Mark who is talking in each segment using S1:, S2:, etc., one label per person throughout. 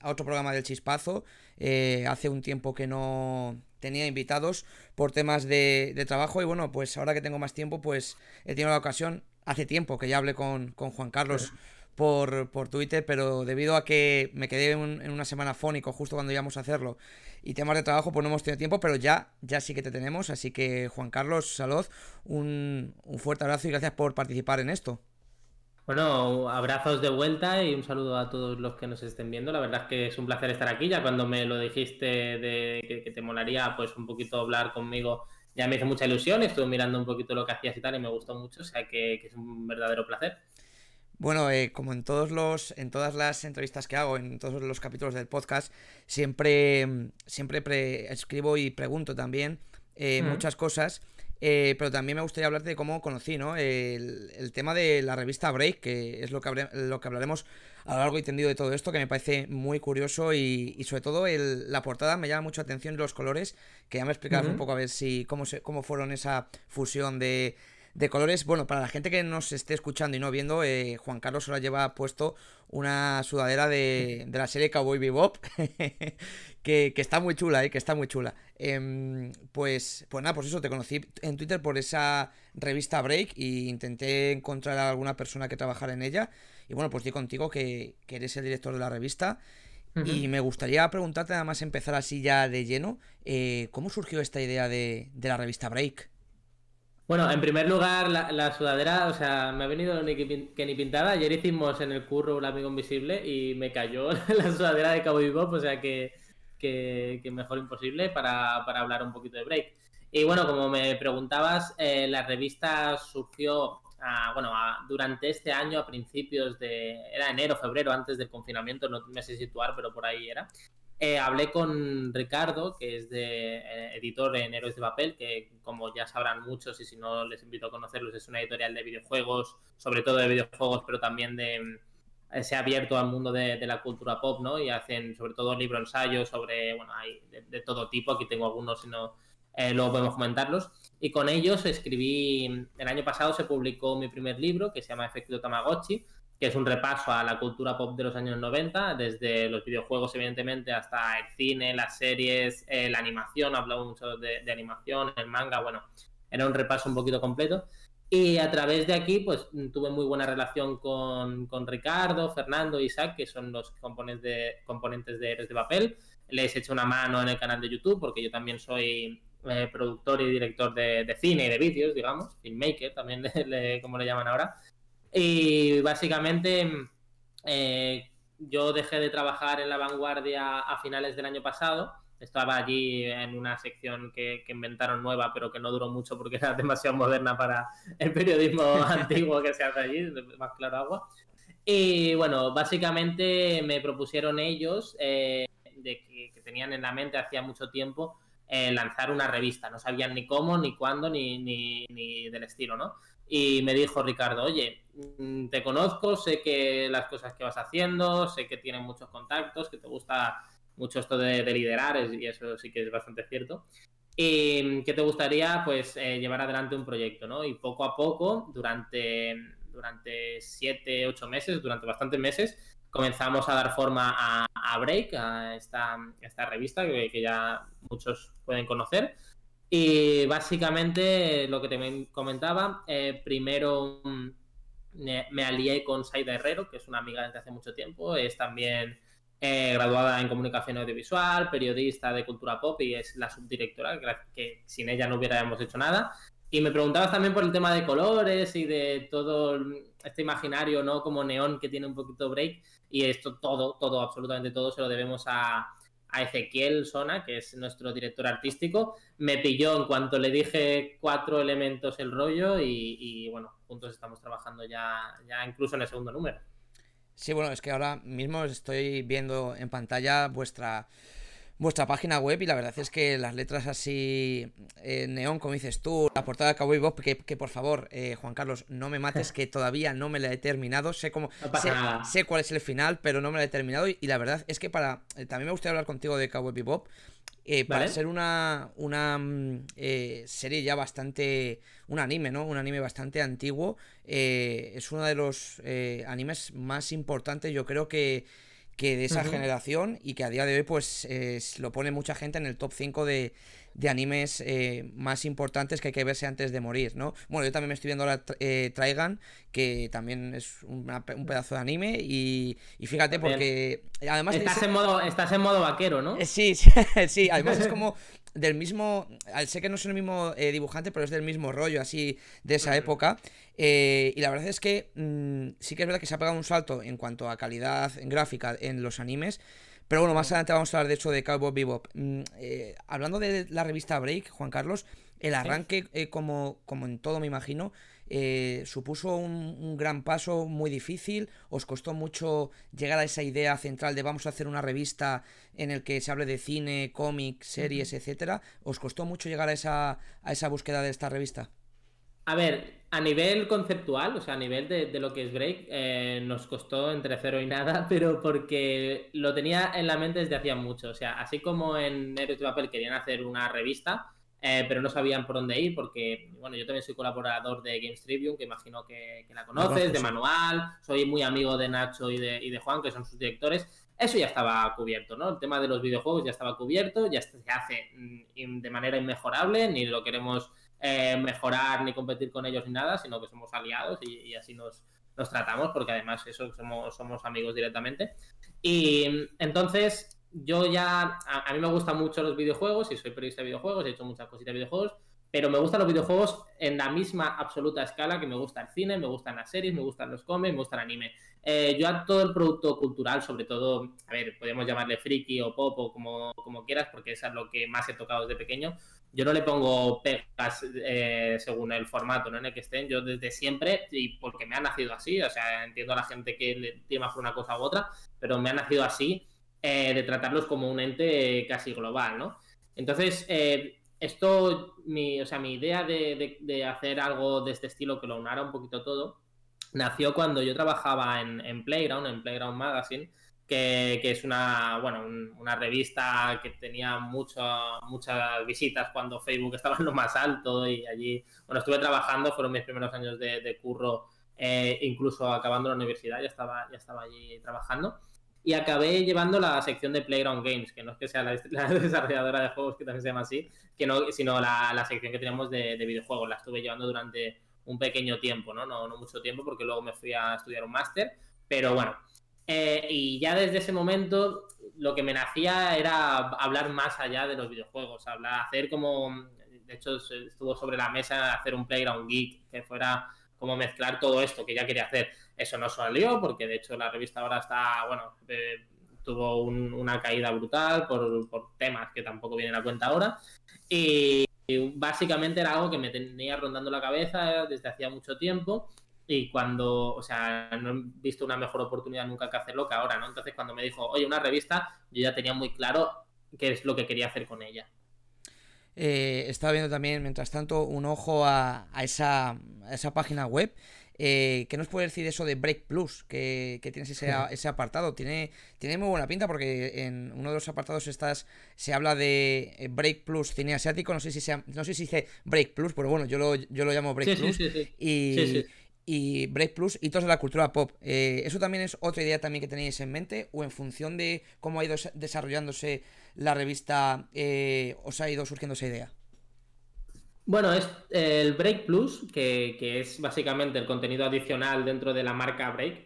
S1: a otro programa del Chispazo. Eh, hace un tiempo que no tenía invitados por temas de, trabajo y bueno, pues ahora que tengo más tiempo, pues he tenido la ocasión, hace tiempo que ya hablé con, Juan Carlos por, por, Twitter, pero debido a que me quedé en una semana fónico justo cuando íbamos a hacerlo y temas de trabajo, pues no hemos tenido tiempo, pero ya, ya sí que te tenemos, así que Juan Carlos Saloz, un, un fuerte abrazo y gracias por participar en esto.
S2: Bueno, abrazos de vuelta y un saludo a todos los que nos estén viendo. La verdad es que es un placer estar aquí. Ya cuando me lo dijiste de que, te molaría, pues un poquito hablar conmigo, ya me hizo mucha ilusión. Estuve mirando un poquito lo que hacías y tal y me gustó mucho. O sea que, es un verdadero placer.
S1: Bueno, eh, como en todos los, en todas las entrevistas que hago, en todos los capítulos del podcast, siempre, siempre escribo y pregunto también eh, muchas cosas. Eh, pero también me gustaría hablarte de cómo conocí, ¿no? El, tema de la revista Break, que es lo que, lo que hablaremos a lo largo y tendido de todo esto, que me parece muy curioso y, sobre todo la portada me llama mucho la atención los colores, que ya me explicabas un poco a ver si cómo, se, cómo fueron esa fusión de, de colores. Bueno, para la gente que nos esté escuchando y no viendo, eh, Juan Carlos ahora lleva puesto una sudadera de, de la serie Cowboy Bebop, que, que, está muy chula, eh, que está muy chula. Em, pues, pues nada, pues eso, te conocí en Twitter por esa revista Break y intenté encontrar a alguna persona que trabajara en ella. Y bueno, pues di contigo que, que eres el director de la revista. Y me gustaría preguntarte, nada más empezar así ya de lleno, eh, ¿cómo surgió esta idea de, de la revista Break?
S2: Bueno, en primer lugar, la, sudadera, o sea, me ha venido ni que, ni pintada. Ayer hicimos en el curro un amigo invisible y me cayó la sudadera de Cabo Bebop, o sea que, que, mejor imposible para, hablar un poquito de break. Y bueno, como me preguntabas, eh, la revista surgió, bueno, durante este año, a principios de, era enero, febrero, antes del confinamiento, no me sé situar, pero por ahí era. Eh, hablé con Ricardo, que es de eh, editor en Héroes de Papel, que como ya sabrán muchos y si no les invito a conocerlos, es una editorial de videojuegos, sobre todo de videojuegos, pero también de eh, se ha abierto al mundo de, la cultura pop, ¿no? Y hacen sobre todo libro ensayos sobre, bueno, hay de, todo tipo, aquí tengo algunos, si no, luego podemos comentarlos. Y con ellos escribí, el año pasado se publicó mi primer libro, que se llama Efecto Tamagotchi, que es un repaso a la cultura pop de los años 90, desde los videojuegos evidentemente hasta el cine, las series, eh, la animación, hablamos mucho de, animación, el manga, bueno, era un repaso un poquito completo. Y a través de aquí, pues tuve muy buena relación con, Ricardo, Fernando, Isaac, que son los componentes de, componentes de Eres de Papel. Les he hecho una mano en el canal de YouTube, porque yo también soy eh, productor y director de, cine y de vídeos, digamos, filmmaker también, como le llaman ahora. Y básicamente eh, yo dejé de trabajar en la vanguardia a finales del año pasado. Estaba allí en una sección que, inventaron nueva, pero que no duró mucho porque era demasiado moderna para el periodismo antiguo que se hace allí, más claro agua. Y bueno, básicamente me propusieron ellos, eh, de que, tenían en la mente hacía mucho tiempo, eh, lanzar una revista. No sabían ni cómo, ni cuándo, ni, ni, ni del estilo, ¿no? Y me dijo Ricardo, oye, mm, te conozco, sé que las cosas que vas haciendo, sé que tienes muchos contactos, que te gusta mucho esto de, liderar, y eso sí que es bastante cierto. Y mm, que te gustaría, pues, eh, llevar adelante un proyecto, ¿no? Y poco a poco, durante, durante siete, ocho meses, durante bastantes meses, comenzamos a dar forma a, Break, a esta, esta revista que ya muchos pueden conocer. Y básicamente lo que te comentaba, eh, primero mm, me, alié con Saida Herrero, que es una amiga desde hace mucho tiempo, es también eh, graduada en comunicación audiovisual, periodista de cultura pop y es la subdirectora, que, sin ella no hubiéramos hecho nada. Y me preguntabas también por el tema de colores y de todo este imaginario, ¿no? Como neón que tiene un poquito break. Y esto todo, todo, absolutamente todo se lo debemos a, a Ezequiel Sona, que es nuestro director artístico, me pilló en cuanto le dije cuatro elementos el rollo y, bueno, juntos estamos trabajando ya, ya incluso en el segundo número.
S1: Sí, bueno, es que ahora mismo estoy viendo en pantalla vuestra vuestra página web y la verdad es que las letras así eh, neón, como dices tú, la portada de Cowboy Bob, que, que por favor, eh, Juan Carlos, no me mates, que todavía no me la he terminado, sé cómo, sé, cuál es el final, pero no me la he terminado y, la verdad es que para, eh, también me gustaría hablar contigo de Cowboy Bebop, para ser una, una mm, serie ya bastante. Un anime, ¿no? Un anime bastante antiguo. es uno de los animes más importantes, yo creo que que de esa generación y que a día de hoy pues lo pone mucha gente en el top 5 de, de animes eh, más importantes que hay que verse antes de morir, ¿no? Bueno, yo también me estoy viendo la eh, Traigan, que también es un pedazo de anime y, fíjate porque además...
S2: Estás, en modo, estás en modo vaquero, ¿no?
S1: Eh, sí, sí, sí, además es como del mismo, sé que no es el mismo dibujante, pero es del mismo rollo así de esa época. y la verdad es que mm, sí que es verdad que se ha pegado un salto en cuanto a calidad en gráfica en los animes. Pero bueno, más adelante vamos a hablar de hecho de Cowboy Bebop. Mm, eh, hablando de la revista Break, Juan Carlos, el arranque, eh, como, como en todo me imagino, eh, supuso un, gran paso muy difícil. Os costó mucho llegar a esa idea central de vamos a hacer una revista en el que se hable de cine, cómics, series, etcétera. ¿Os costó mucho llegar a esa, a esa búsqueda de esta revista?
S2: A ver, a nivel conceptual, o sea, a nivel de, lo que es Break, eh, nos costó entre cero y nada, pero porque lo tenía en la mente desde hacía mucho. O sea, así como en Héroes de Papel querían hacer una revista, eh, pero no sabían por dónde ir, porque, bueno, yo también soy colaborador de Games Tribune, que imagino que, la conoces, de Manual, soy muy amigo de Nacho y de, y de Juan, que son sus directores. Eso ya estaba cubierto, ¿no? El tema de los videojuegos ya estaba cubierto, ya se hace mm, de manera inmejorable, ni lo queremos eh, mejorar ni competir con ellos ni nada, sino que somos aliados y, así nos, nos, tratamos, porque además eso somos, somos amigos directamente. Y entonces yo ya, a, mí me gustan mucho los videojuegos y soy periodista de videojuegos, he hecho muchas cositas de videojuegos, pero me gustan los videojuegos en la misma absoluta escala que me gusta el cine, me gustan las series, me gustan los cómics, me gusta el anime. Eh, yo a todo el producto cultural, sobre todo, a ver, podemos llamarle friki o pop o como, como quieras, porque eso es lo que más he tocado desde pequeño, yo no le pongo pegas eh, según el formato en el que estén, yo desde siempre, y porque me ha nacido así, o sea, entiendo a la gente que le tiene más por una cosa u otra, pero me ha nacido así eh, de tratarlos como un ente casi global, ¿no? Entonces, eh, esto, mi, o sea, mi idea de, hacer algo de este estilo que lo unara un poquito todo, nació cuando yo trabajaba en, en Playground, en Playground Magazine, que, es una, bueno, una revista que tenía muchas visitas cuando Facebook estaba en lo más alto y allí, bueno, estuve trabajando, fueron mis primeros años de, curro, eh, incluso acabando la universidad, ya estaba, ya estaba allí trabajando. Y acabé llevando la sección de Playground Games, que no es que sea la, desarrolladora de juegos, que también se llama así, que no, sino la, la sección que teníamos de, de, videojuegos. La estuve llevando durante un pequeño tiempo, ¿no? ¿no? No mucho tiempo, porque luego me fui a estudiar un máster. Pero bueno, eh, y ya desde ese momento lo que me nacía era hablar más allá de los videojuegos, hablar, hacer como, de hecho estuvo sobre la mesa hacer un Playground Geek, que fuera como mezclar todo esto que ya quería hacer. Eso no salió porque de hecho la revista ahora está, bueno, eh, tuvo una caída brutal por, por, temas que tampoco vienen a cuenta ahora. Y, y básicamente era algo que me tenía rondando la cabeza desde hacía mucho tiempo y cuando, o sea, no he visto una mejor oportunidad nunca que hacerlo que ahora, ¿no? Entonces cuando me dijo, oye, una revista, yo ya tenía muy claro qué es lo que quería hacer con ella.
S1: Eh, estaba viendo también, mientras tanto, un ojo a, esa, esa, página web. Eh, ¿Qué nos puede decir eso de Break Plus? Que, tienes ese, ese, apartado. Tiene, tiene muy buena pinta porque en uno de los apartados estás, se habla de eh, Break Plus cine asiático. No sé si sea, no sé si dice Break Plus, pero bueno, yo lo, yo lo llamo Break Plus. y, y Break Plus, hitos de la cultura pop. Eh, ¿Eso también es otra idea también que tenéis en mente? ¿O en función de cómo ha ido desarrollándose la revista, eh, os ha ido surgiendo esa idea?
S2: Bueno, es el Break Plus, que, es básicamente el contenido adicional dentro de la marca Break,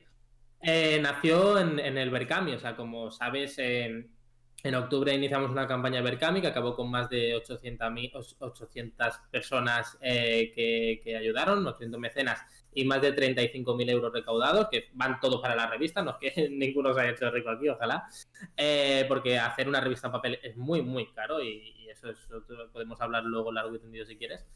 S2: eh, nació en, el Berkami. O sea, como sabes, en octubre iniciamos una campaña Berkami que acabó con más de 800, 800 personas que, que ayudaron, 800 mecenas y más de 35.000 euros recaudados, que van todos para la revista, no es que ninguno se haya hecho rico aquí, ojalá, eh, porque hacer una revista en papel es muy, muy caro y, eso, es, podemos hablar luego largo y tendido si quieres.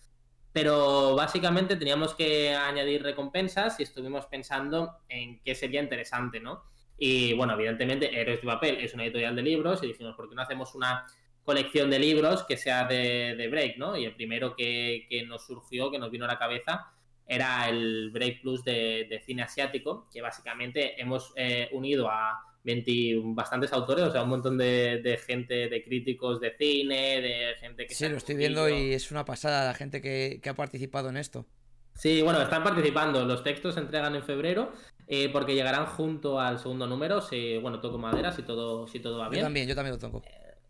S2: Pero básicamente teníamos que añadir recompensas y estuvimos pensando en qué sería interesante, ¿no? Y bueno, evidentemente Héroes de Papel es una editorial de libros y dijimos, ¿por qué no hacemos una colección de libros que sea de, break, ¿no? Y el primero que, que nos surgió, que nos vino a la cabeza, era el Break Plus de, cine asiático, que básicamente hemos eh, unido a 20, bastantes autores, o sea, un montón de, gente, de críticos de cine, de gente que...
S1: Sí, lo estoy viendo y es una pasada la gente que, ha participado en esto.
S2: Sí, bueno, están participando. Los textos se entregan en febrero eh, porque llegarán junto al segundo número, si, bueno, toco madera, si todo, si todo va bien.
S1: Yo también, yo también lo toco.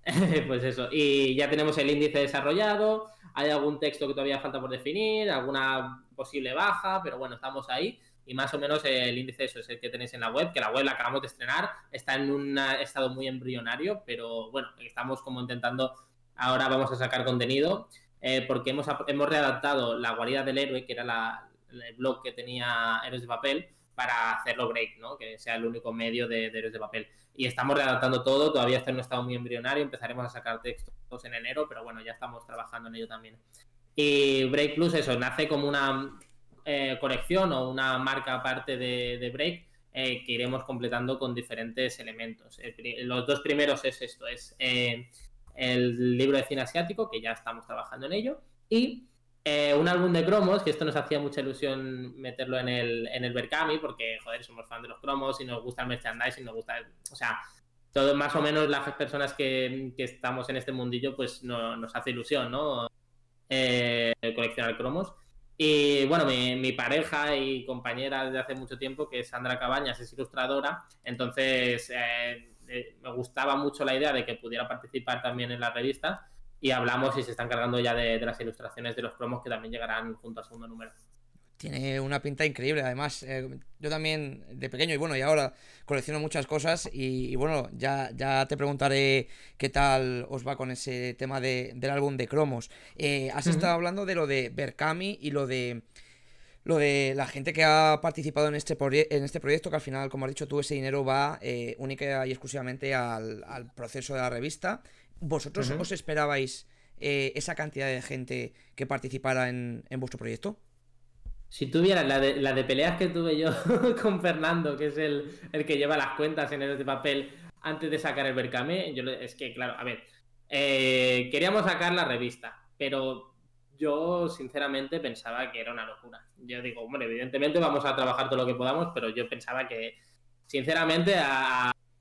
S2: pues eso, y ya tenemos el índice desarrollado, hay algún texto que todavía falta por definir, alguna posible baja, pero bueno, estamos ahí y más o menos el índice eso es el que tenéis en la web, que la web la acabamos de estrenar, está en un estado muy embrionario, pero bueno, estamos como intentando, ahora vamos a sacar contenido, eh, porque hemos, hemos readaptado la guarida del héroe, que era la, el blog que tenía Héroes de Papel, para hacerlo break, ¿no? Que sea el único medio de, Héroes de Papel. Y estamos readaptando todo, todavía está en un estado muy embrionario, empezaremos a sacar textos en enero, pero bueno, ya estamos trabajando en ello también. Y Break Plus, eso, nace como una eh, colección o una marca aparte de, Break eh, que iremos completando con diferentes elementos. los dos primeros es esto, es eh, el libro de cine asiático, que ya estamos trabajando en ello, y eh, un álbum de cromos, que esto nos hacía mucha ilusión meterlo en el, en el Berkami, porque, joder, somos fan de los cromos y nos gusta el merchandising, nos gusta, o sea, todo más o menos las personas que, estamos en este mundillo, pues nos hace ilusión, ¿no? Eh, coleccionar cromos. Y bueno, mi, pareja y compañera de hace mucho tiempo, que es Sandra Cabañas, es ilustradora, entonces eh, me gustaba mucho la idea de que pudiera participar también en la revista y hablamos y se están cargando ya de, las ilustraciones de los promos que también llegarán junto al segundo número.
S1: Tiene una pinta increíble, además. Eh, yo también, de pequeño y bueno, y ahora colecciono muchas cosas. Y, bueno, ya, ya te preguntaré qué tal os va con ese tema del álbum de cromos. Eh, has estado hablando de lo de Berkami y lo de lo de la gente que ha participado en este, en este proyecto, que al final, como has dicho tú, ese dinero va eh, única y exclusivamente al, al, proceso de la revista ¿Vosotros os esperabais eh, esa cantidad de gente que participara en, vuestro proyecto?
S2: Si tuvieras la de, la de peleas que tuve yo con Fernando, que es el, que lleva las cuentas en el de papel antes de sacar el Berkame, yo es que, claro, a ver, eh, queríamos sacar la revista, pero yo sinceramente pensaba que era una locura. Yo digo, bueno, evidentemente vamos a trabajar todo lo que podamos, pero yo pensaba que, sinceramente,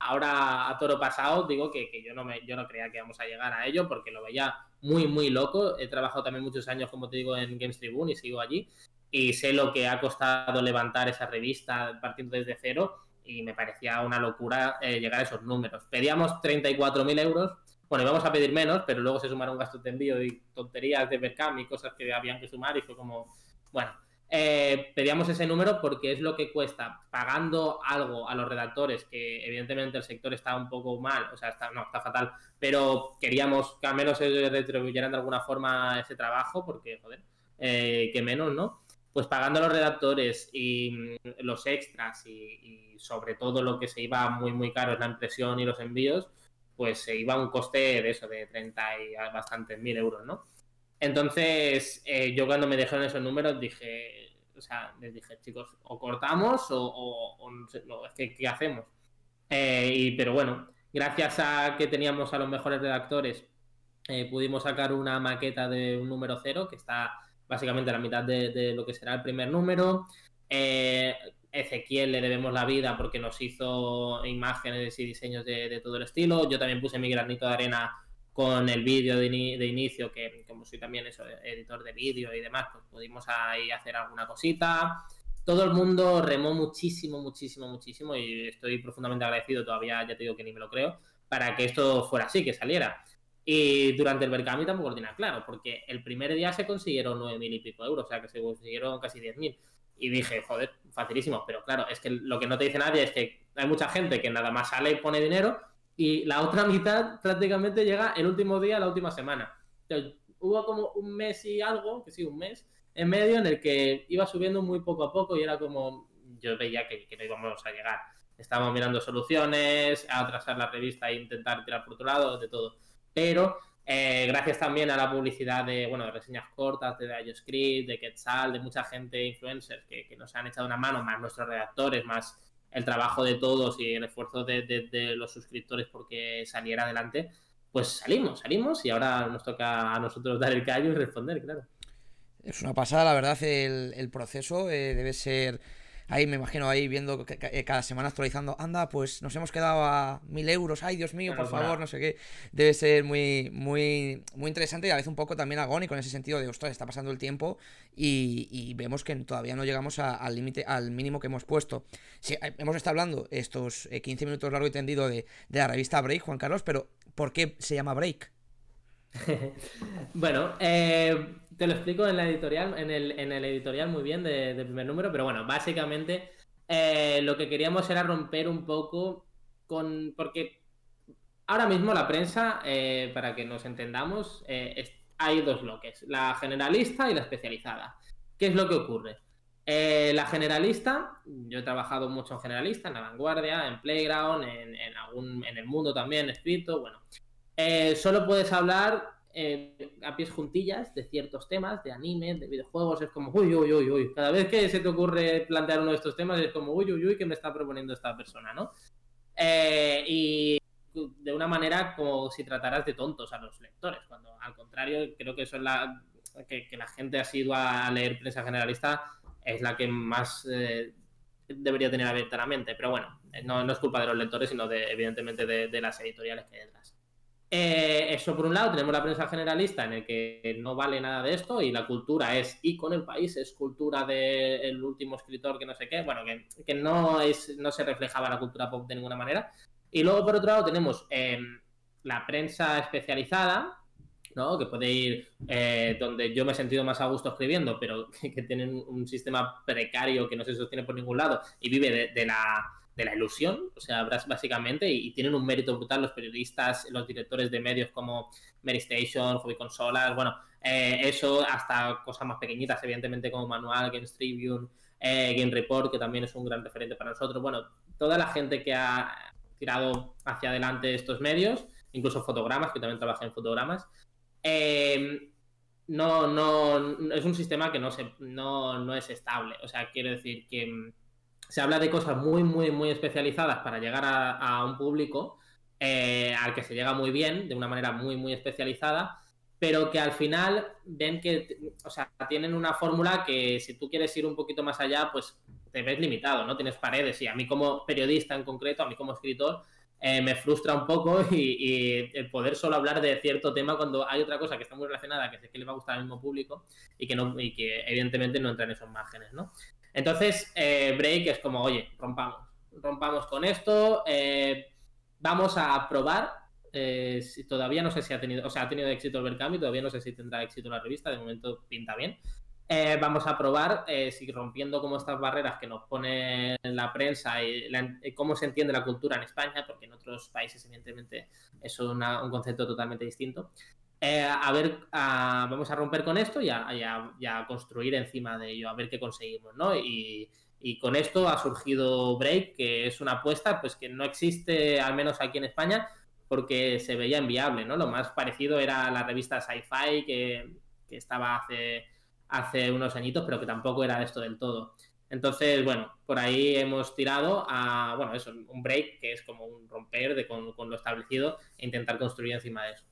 S2: ahora a toro pasado digo que, yo, no me, yo no creía que íbamos a llegar a ello porque lo veía muy, muy loco. He trabajado también muchos años, como te digo, en Games Tribune y sigo allí. Y sé lo que ha costado levantar esa revista partiendo desde cero y me parecía una locura eh, llegar a esos números. Pedíamos 34.000 euros. Bueno, íbamos a pedir menos, pero luego se sumaron gastos de envío y tonterías de Berkam y cosas que habían que sumar y fue como, bueno, eh, pedíamos ese número porque es lo que cuesta pagando algo a los redactores, que evidentemente el sector está un poco mal, o sea, está, no, está fatal, pero queríamos que al menos ellos retribuyeran de alguna forma ese trabajo, porque, joder, eh, que menos, ¿no? Pues pagando a los redactores y mm, los extras y, sobre todo lo que se iba muy, muy caro es la impresión y los envíos, pues se iba a un coste de eso, de 30 y bastantes mil euros, ¿no? Entonces, eh, yo cuando me dejaron esos números dije, o sea, les dije, chicos, o cortamos o, no es que, ¿qué hacemos? Eh, y, pero bueno, gracias a que teníamos a los mejores redactores, eh, pudimos sacar una maqueta de un número cero, que está básicamente la mitad de, lo que será el primer número. Eh, Ezequiel le debemos la vida porque nos hizo imágenes y diseños de, de, todo el estilo. Yo también puse mi granito de arena con el vídeo de, inicio, que como soy también eso, editor de vídeo y demás, pues pudimos ahí hacer alguna cosita. Todo el mundo remó muchísimo, muchísimo, muchísimo y estoy profundamente agradecido, todavía ya te digo que ni me lo creo, para que esto fuera así, que saliera. Y durante el Berkami tampoco lo tenía claro, porque el primer día se consiguieron 9.000 y pico euros, o sea que se consiguieron casi 10.000. Y dije, joder, facilísimo, pero claro, es que lo que no te dice nadie es que hay mucha gente que nada más sale y pone dinero y la otra mitad prácticamente llega el último día, la última semana. hubo como un mes y algo, que sí, un mes, en medio en el que iba subiendo muy poco a poco y era como, yo veía que, no íbamos a llegar. Estábamos mirando soluciones, a atrasar la revista e intentar tirar por otro lado, de todo. Pero eh, gracias también a la publicidad de, bueno, de reseñas cortas, de IOScript, de Quetzal, de mucha gente, influencers, que, que nos han echado una mano, más nuestros redactores, más el trabajo de todos y el esfuerzo de, los suscriptores porque saliera adelante, pues salimos, salimos y ahora nos toca a nosotros dar el callo y responder, claro.
S1: Es una pasada, la verdad, el, proceso eh, debe ser ahí me imagino ahí viendo eh, cada semana actualizando, anda, pues nos hemos quedado a mil euros, ay Dios mío, por favor, no sé qué. Debe ser muy, muy, muy interesante y a veces un poco también agónico en ese sentido de, ostras, está pasando el tiempo y, vemos que todavía no llegamos al límite, al mínimo que hemos puesto. Sí, eh, hemos estado hablando estos 15 minutos largo y tendido de, de la revista Break, Juan Carlos, pero ¿por qué se llama Break?
S2: bueno, eh, te lo explico en la editorial, en el, editorial muy bien de, primer número, pero bueno, básicamente eh, lo que queríamos era romper un poco con. Porque ahora mismo la prensa, eh, para que nos entendamos, hay dos bloques: la generalista y la especializada. ¿Qué es lo que ocurre? la generalista, yo he trabajado mucho en generalista, en la vanguardia, en Playground, en, en, algún, en el mundo también escrito, bueno. Eh, solo puedes hablar eh, a pies juntillas de ciertos temas, de anime, de videojuegos. Es como, uy, uy, uy, uy. Cada vez que se te ocurre plantear uno de estos temas, es como, uy, uy, uy, ¿qué me está proponiendo esta persona, no? Eh, y de una manera como si trataras de tontos a los lectores, cuando al contrario, creo que eso es la. que, la gente ha sido a leer prensa generalista es la que más. debería tener abierta la mente, pero bueno, no, es culpa de los lectores, sino de, evidentemente de, de las editoriales que hay detrás. Eh, eso por un lado, tenemos la prensa generalista en el que no vale nada de esto y la cultura es y con el país, es cultura del último escritor que no sé qué, bueno, que, no, es, no se reflejaba la cultura pop de ninguna manera. Y luego por otro lado tenemos em, la prensa especializada, ¿no? que puede ir eh, donde yo me he sentido más a gusto escribiendo, pero que, tienen un sistema precario que no se sostiene por ningún lado y vive de la de la ilusión, o sea, básicamente, y, tienen un mérito brutal los periodistas, los directores de medios como Mary Station, Hobby Consolas, bueno, eh, eso hasta cosas más pequeñitas, evidentemente, como Manual, Games Tribune, eh, Game Report, que también es un gran referente para nosotros. Bueno, toda la gente que ha tirado hacia adelante estos medios, incluso fotogramas, que también trabaja en fotogramas, eh, no, no, es un sistema que no, se, no, no es estable. O sea, quiero decir que se habla de cosas muy, muy, muy especializadas para llegar a, un público eh, al que se llega muy bien, de una manera muy, muy especializada, pero que al final ven que, o sea, tienen una fórmula que si tú quieres ir un poquito más allá, pues te ves limitado, ¿no? Tienes paredes y a mí como periodista en concreto, a mí como escritor, eh, me frustra un poco y, el poder solo hablar de cierto tema cuando hay otra cosa que está muy relacionada, que sé que le va a gustar al mismo público y que, no, y que evidentemente no entra en esos márgenes, ¿no? Entonces, eh, Break es como, oye, rompamos, rompamos con esto, eh, vamos a probar. Eh, si todavía no sé si ha tenido, o sea, ha tenido éxito el Berkami, todavía no sé si tendrá éxito la revista, de momento pinta bien. vamos a probar si rompiendo como estas barreras que nos pone la prensa y, cómo se entiende la cultura en España, porque en otros países evidentemente es un concepto totalmente distinto. Eh, a ver, vamos a romper con esto y a, construir encima de ello, a ver qué conseguimos, ¿no? Y, con esto ha surgido Break, que es una apuesta pues que no existe, al menos aquí en España, porque se veía inviable, ¿no? Lo más parecido era la revista Sci-Fi, que, estaba hace, hace unos añitos, pero que tampoco era esto del todo. Entonces, bueno, por ahí hemos tirado a, bueno, eso, un break, que es como un romper de, con, con lo establecido e intentar construir encima de eso.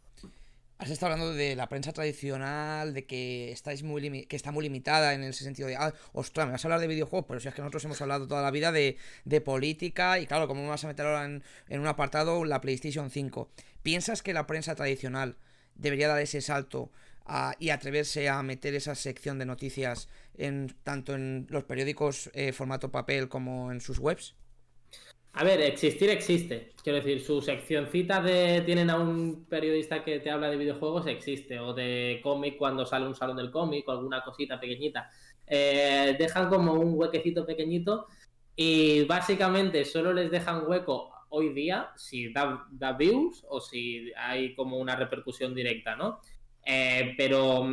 S1: Has estado hablando de la prensa tradicional, de que estáis muy que está muy limitada en ese sentido de, ah, ostras, me vas a hablar de videojuegos, pero si es que nosotros hemos hablado toda la vida de, política y claro, ¿cómo me vas a meter ahora en, un apartado la PlayStation 5? ¿Piensas que la prensa tradicional debería dar ese salto y atreverse a meter esa sección de noticias en tanto en los periódicos eh, formato papel como en sus webs?
S2: A ver, existir existe. Quiero decir, su seccioncita de tienen a un periodista que te habla de videojuegos existe, o de cómic cuando sale un salón del cómic, o alguna cosita pequeñita. Eh, dejan como un huequecito pequeñito y básicamente solo les dejan hueco hoy día si da, views o si hay como una repercusión directa, ¿no? Eh, pero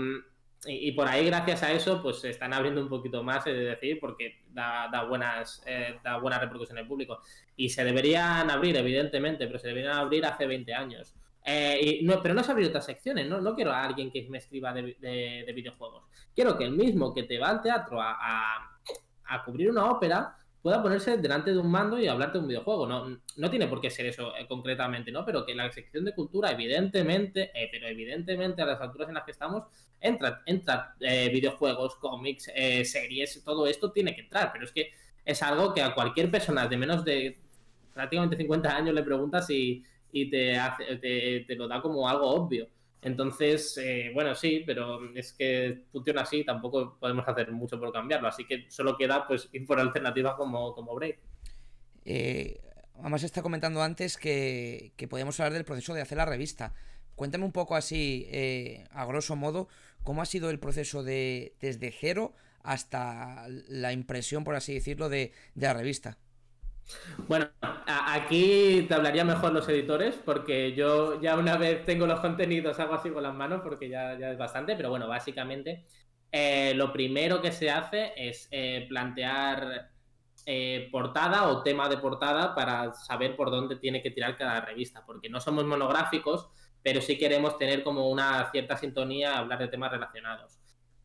S2: y, por ahí, gracias a eso, pues se están abriendo un poquito más, es decir, porque da, buenas, eh, da buena repercusión en el público. Y se deberían abrir, evidentemente, pero se deberían abrir hace 20 años. Eh, pero no se abrir otras secciones, ¿no? No quiero a alguien que me escriba de, videojuegos. Quiero que el mismo que te va al teatro a, a cubrir una ópera pueda ponerse delante de un mando y hablarte de un videojuego. No, no tiene por qué ser eso eh, concretamente, ¿no? Pero que la sección de cultura, evidentemente, eh, pero evidentemente a las alturas en las que estamos, entra, entra eh, videojuegos, cómics, series, todo esto tiene que entrar. Pero es que es algo que a cualquier persona de menos de prácticamente 50 años le preguntas y, y te, hace, te, lo da como algo obvio. Entonces, eh, bueno, sí, pero es que funciona así, tampoco podemos hacer mucho por cambiarlo, así que solo queda pues ir por alternativas como, como Break.
S1: Eh, además está comentando antes que, que podemos hablar del proceso de hacer la revista. Cuéntame un poco así, eh, a grosso modo, cómo ha sido el proceso de desde cero hasta la impresión, por así decirlo, de, la revista.
S2: Bueno, aquí te hablaría mejor los editores, porque yo ya una vez tengo los contenidos hago así con las manos, porque ya, ya es bastante, pero bueno, básicamente eh, lo primero que se hace es eh, plantear eh, portada o tema de portada para saber por dónde tiene que tirar cada revista, porque no somos monográficos, pero sí queremos tener como una cierta sintonía, hablar de temas relacionados.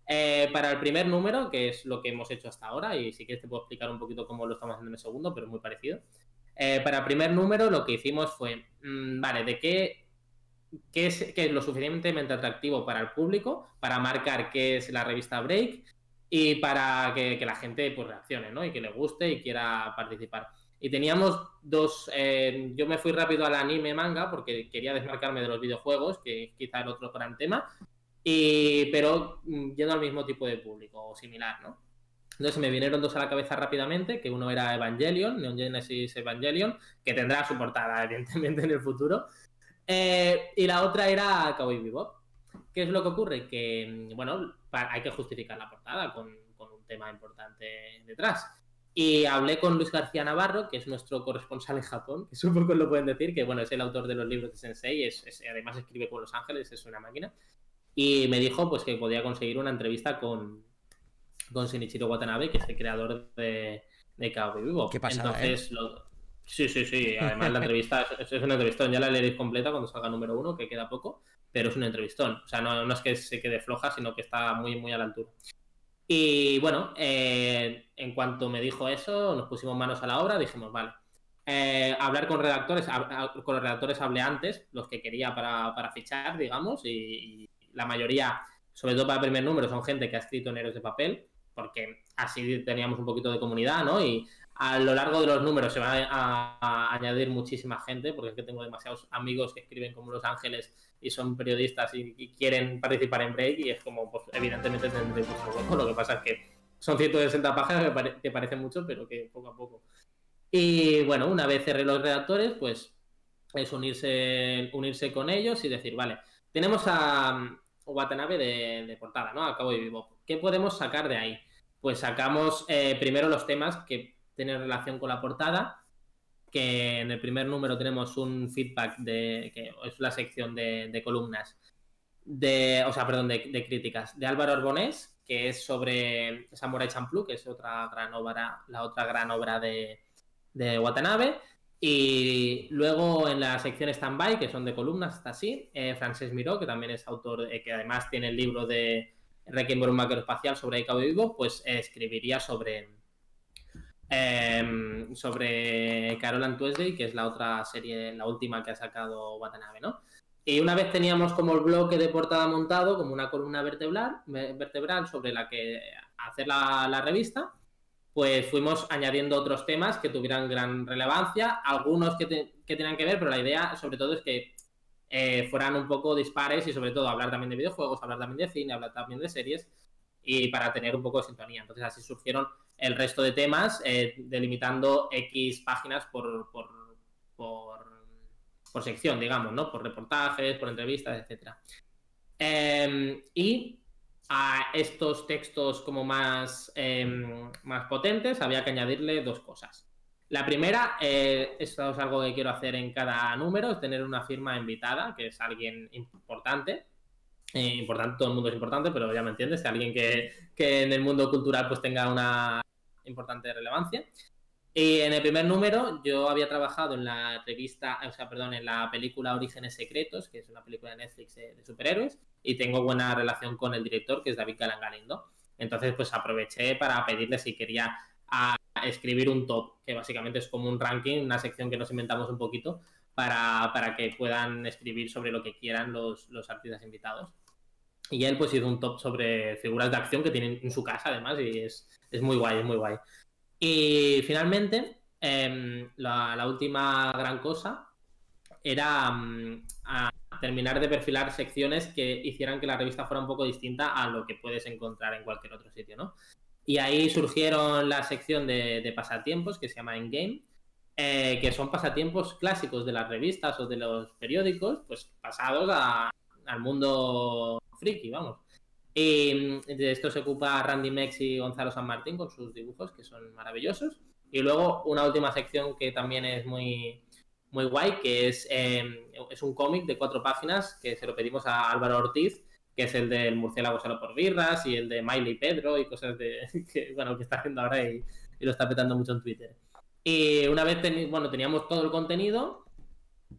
S2: Eh, para el primer número, que es lo que hemos hecho hasta ahora, y si quieres te puedo explicar un poquito cómo lo estamos haciendo en el segundo, pero es muy parecido. Eh, para el primer número lo que hicimos fue, mm, vale, ¿de qué, qué, es, lo suficientemente atractivo para el público para marcar qué es la revista Break y para que, la gente pues, reaccione, ¿no? Y que le guste y quiera participar. Y teníamos dos. Eh, yo me fui rápido al anime manga porque quería desmarcarme de los videojuegos, que es quizá el otro gran tema. Y, pero mm, yendo al mismo tipo de público o similar, ¿no? Entonces me vinieron dos a la cabeza rápidamente, que uno era Evangelion, Neon Genesis Evangelion, que tendrá su portada, evidentemente, en el futuro. Eh, y la otra era Cowboy Bebop. ¿Qué es lo que ocurre? Que, mm, bueno, hay que justificar la portada con, con un tema importante detrás. Y hablé con Luis García Navarro, que es nuestro corresponsal en Japón, que supongo que lo pueden decir, que bueno, es el autor de los libros de Sensei, es, además escribe con Los Ángeles, es una máquina. Y me dijo pues que podía conseguir una entrevista con, con Shinichiro Watanabe, que es el creador de, de Cowboy Vivo.
S1: ¿Qué pasa?
S2: Entonces, ¿eh? sí, sí, sí. Además, la entrevista es, una entrevistón. Ya la leeréis completa cuando salga número uno, que queda poco, pero es una entrevistón. O sea, no, no es que se quede floja, sino que está muy, muy a la altura. Y bueno, eh, en cuanto me dijo eso, nos pusimos manos a la obra, dijimos, vale. Eh, hablar con redactores, con los redactores hablé antes, los que quería para, para fichar, digamos, y, la mayoría, sobre todo para el primer número, son gente que ha escrito en Héroes de Papel, porque así teníamos un poquito de comunidad, ¿no? Y a lo largo de los números se va a, añadir muchísima gente, porque es que tengo demasiados amigos que escriben como Los Ángeles y son periodistas y, quieren participar en Break, y es como, pues evidentemente tendré mucho hueco. Lo que pasa es que son 160 páginas que, que parecen mucho, pero que poco a poco. Y bueno, una vez cerré los redactores, pues es unirse, unirse con ellos y decir, vale, tenemos a, Watanabe de, de portada, ¿no? Acabo de vivo. ¿Qué podemos sacar de ahí? Pues sacamos eh, primero los temas que tienen relación con la portada, que en el primer número tenemos un feedback de, que es la sección de, columnas, de, o sea, perdón, de, críticas, de Álvaro Arbonés, que es sobre Samurai Champloo, que es otra gran obra, la otra gran obra de, de Watanabe. Y luego en la sección Standby, que son de columnas, está así, eh, Francesc Miró, que también es autor, eh, que además tiene el libro de Requiem por un sobre Icao Vivo, pues eh, escribiría sobre em, sobre Carol Tuesday, que es la otra serie, la última que ha sacado Watanabe, ¿no? Y una vez teníamos como el bloque de portada montado, como una columna vertebral, vertebral sobre la que hacer la, la revista, pues fuimos añadiendo otros temas que tuvieran gran relevancia, algunos que, que tenían que ver, pero la idea sobre todo es que eh, fueran un poco dispares y sobre todo hablar también de videojuegos, hablar también de cine, hablar también de series y para tener un poco de sintonía. Entonces así surgieron el resto de temas, eh, delimitando X páginas por, por, por, sección, digamos, ¿no? Por reportajes, por entrevistas, etcétera. Em, y a estos textos como más, em, más potentes había que añadirle dos cosas. La primera, eh, esto es algo que quiero hacer en cada número, es tener una firma invitada, que es alguien importante. Eh, importante, todo el mundo es importante, pero ya me entiendes, alguien que, que en el mundo cultural pues tenga una importante relevancia. Y en el primer número yo había trabajado en la revista, o sea, perdón, en la película Orígenes Secretos, que es una película de Netflix de, superhéroes, y tengo buena relación con el director, que es David Calangalindo. Entonces, pues aproveché para pedirle si quería escribir un top, que básicamente es como un ranking, una sección que nos inventamos un poquito, para, para que puedan escribir sobre lo que quieran los, los artistas invitados. Y él pues hizo un top sobre figuras de acción que tienen en su casa además y es, es muy guay, es muy guay. Y finalmente, em, la, última gran cosa era mm, terminar de perfilar secciones que hicieran que la revista fuera un poco distinta a lo que puedes encontrar en cualquier otro sitio, ¿no? Y ahí surgieron la sección de, pasatiempos que se llama Endgame, eh, que son pasatiempos clásicos de las revistas o de los periódicos, pues pasados al mundo friki, vamos. Y mm, de esto se ocupa Randy Mex y Gonzalo San Martín con sus dibujos, que son maravillosos. Y luego una última sección que también es muy, muy guay, que es, em, es un cómic de cuatro páginas que se lo pedimos a Álvaro Ortiz, que es el del murciélago solo por birras y el de Miley Pedro y cosas de que, bueno, que está haciendo ahora y, lo está petando mucho en Twitter. Y una vez bueno, teníamos todo el contenido,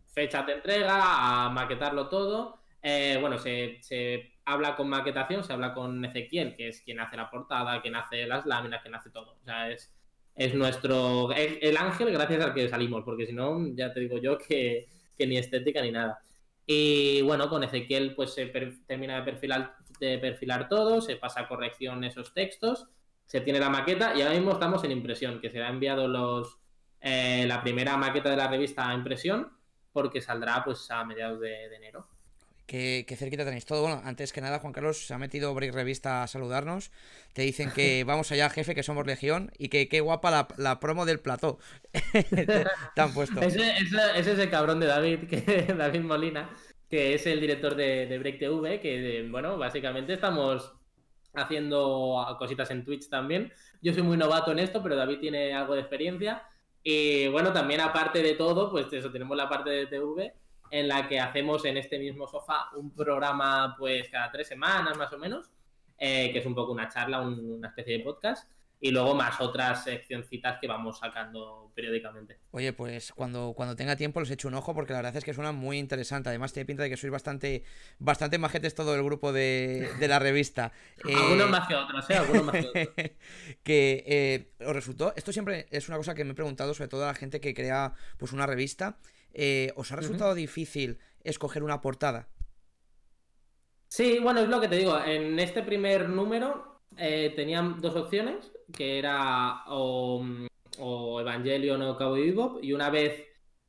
S2: fechas de entrega, a maquetarlo todo. Eh, bueno, se habla con maquetación, se habla con Ezequiel, que es quien hace la portada, quien hace las láminas, quien hace todo. O sea, es, es nuestro. el ángel gracias al que salimos, porque si no, ya te digo yo que, ni estética ni nada. Y bueno, con Ezequiel pues se termina de perfilar, de perfilar todo, se pasa a corrección esos textos, se tiene la maqueta y ahora mismo estamos en impresión, que se ha enviado los, eh, la primera maqueta de la revista a impresión porque saldrá pues a mediados de enero.
S1: Qué, cerquita tenéis todo. Bueno, antes que nada, Juan Carlos se ha metido Break Revista a saludarnos. Te dicen que vamos allá, jefe, que somos Legión y que qué guapa la, promo del plató. te, han puesto.
S2: Ese, es ese cabrón de David, que, David Molina, que es el director de, Break TV, que, bueno, básicamente estamos haciendo cositas en Twitch también. Yo soy muy novato en esto, pero David tiene algo de experiencia. Y bueno, también aparte de todo, pues eso, tenemos la parte de TV en la que hacemos en este mismo sofá un programa pues cada tres semanas más o menos, eh, que es un poco una charla, una especie de podcast. Y luego más otras seccioncitas que vamos sacando periódicamente.
S1: Oye, pues cuando, cuando tenga tiempo les echo un ojo porque la verdad es que suena muy interesante. Además tiene pinta de que sois bastante, bastante majetes todo el grupo de, la revista.
S2: Algunos más que otros, ¿eh? Algunos más que otros.
S1: que eh, os resultó, esto siempre es una cosa que me he preguntado sobre todo a la gente que crea pues una revista eh, ¿os ha resultado difícil escoger una portada?
S2: Sí, bueno, es lo que te digo. En este primer número eh, tenían dos opciones, que era o, Evangelion o Cowboy Bebop, y una vez...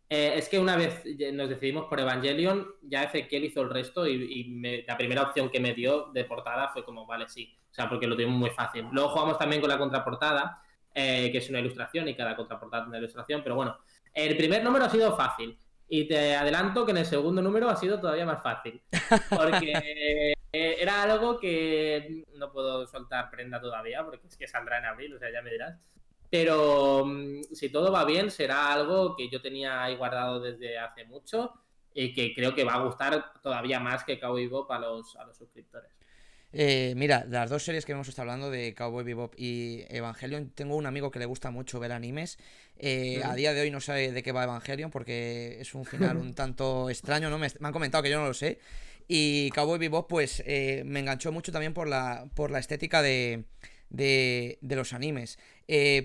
S2: Eh, es que una vez nos decidimos por Evangelion, ya Ezequiel hizo el resto y, la primera opción que me dio de portada fue como, vale, sí, o sea, porque lo tuvimos muy fácil. Luego jugamos también con la contraportada, que es una ilustración y cada contraportada es una ilustración, pero bueno, el primer número ha sido fácil. Y te adelanto que en el segundo número ha sido todavía más fácil. Porque eh, era algo que no puedo soltar prenda todavía, porque es que saldrá en abril, o sea, ya me dirás. Pero mm, si todo va bien, será algo que yo tenía ahí guardado desde hace mucho y que creo que va a gustar todavía más que Cowboy Bop a los, a los suscriptores.
S1: Eh, mira, las dos series que hemos estado hablando de Cowboy Bebop y Evangelion, tengo un amigo que le gusta mucho ver animes. Eh, a día de hoy no sabe de qué va Evangelion porque es un final un tanto extraño, ¿no? Me, han comentado que yo no lo sé. Y Cowboy Bebop, pues eh, me enganchó mucho también por la, por la estética de, de, los animes.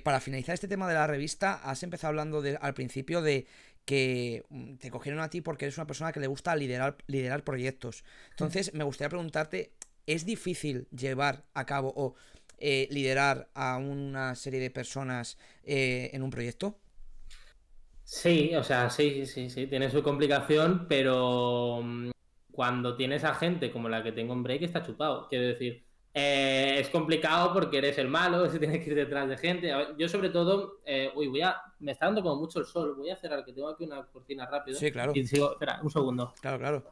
S1: para finalizar este tema de la revista, has empezado hablando al principio de que mm, te cogieron a ti porque eres una persona que le gusta liderar, liderar proyectos. Entonces, me gustaría preguntarte, ¿es difícil llevar a cabo o eh, liderar a una serie de personas eh, en un proyecto?
S2: Sí, o sea, sí, sí, sí, tiene su complicación, pero mm, cuando tienes a gente como la que tengo en Break está chupado. Quiero decir, eh, es complicado porque eres el malo, si tienes que ir detrás de gente. yo sobre todo, uy, voy a, me está dando como mucho el sol, voy a cerrar que tengo aquí una cortina rápida.
S1: Sí, claro.
S2: Y sigo, espera, un segundo.
S1: Claro, claro.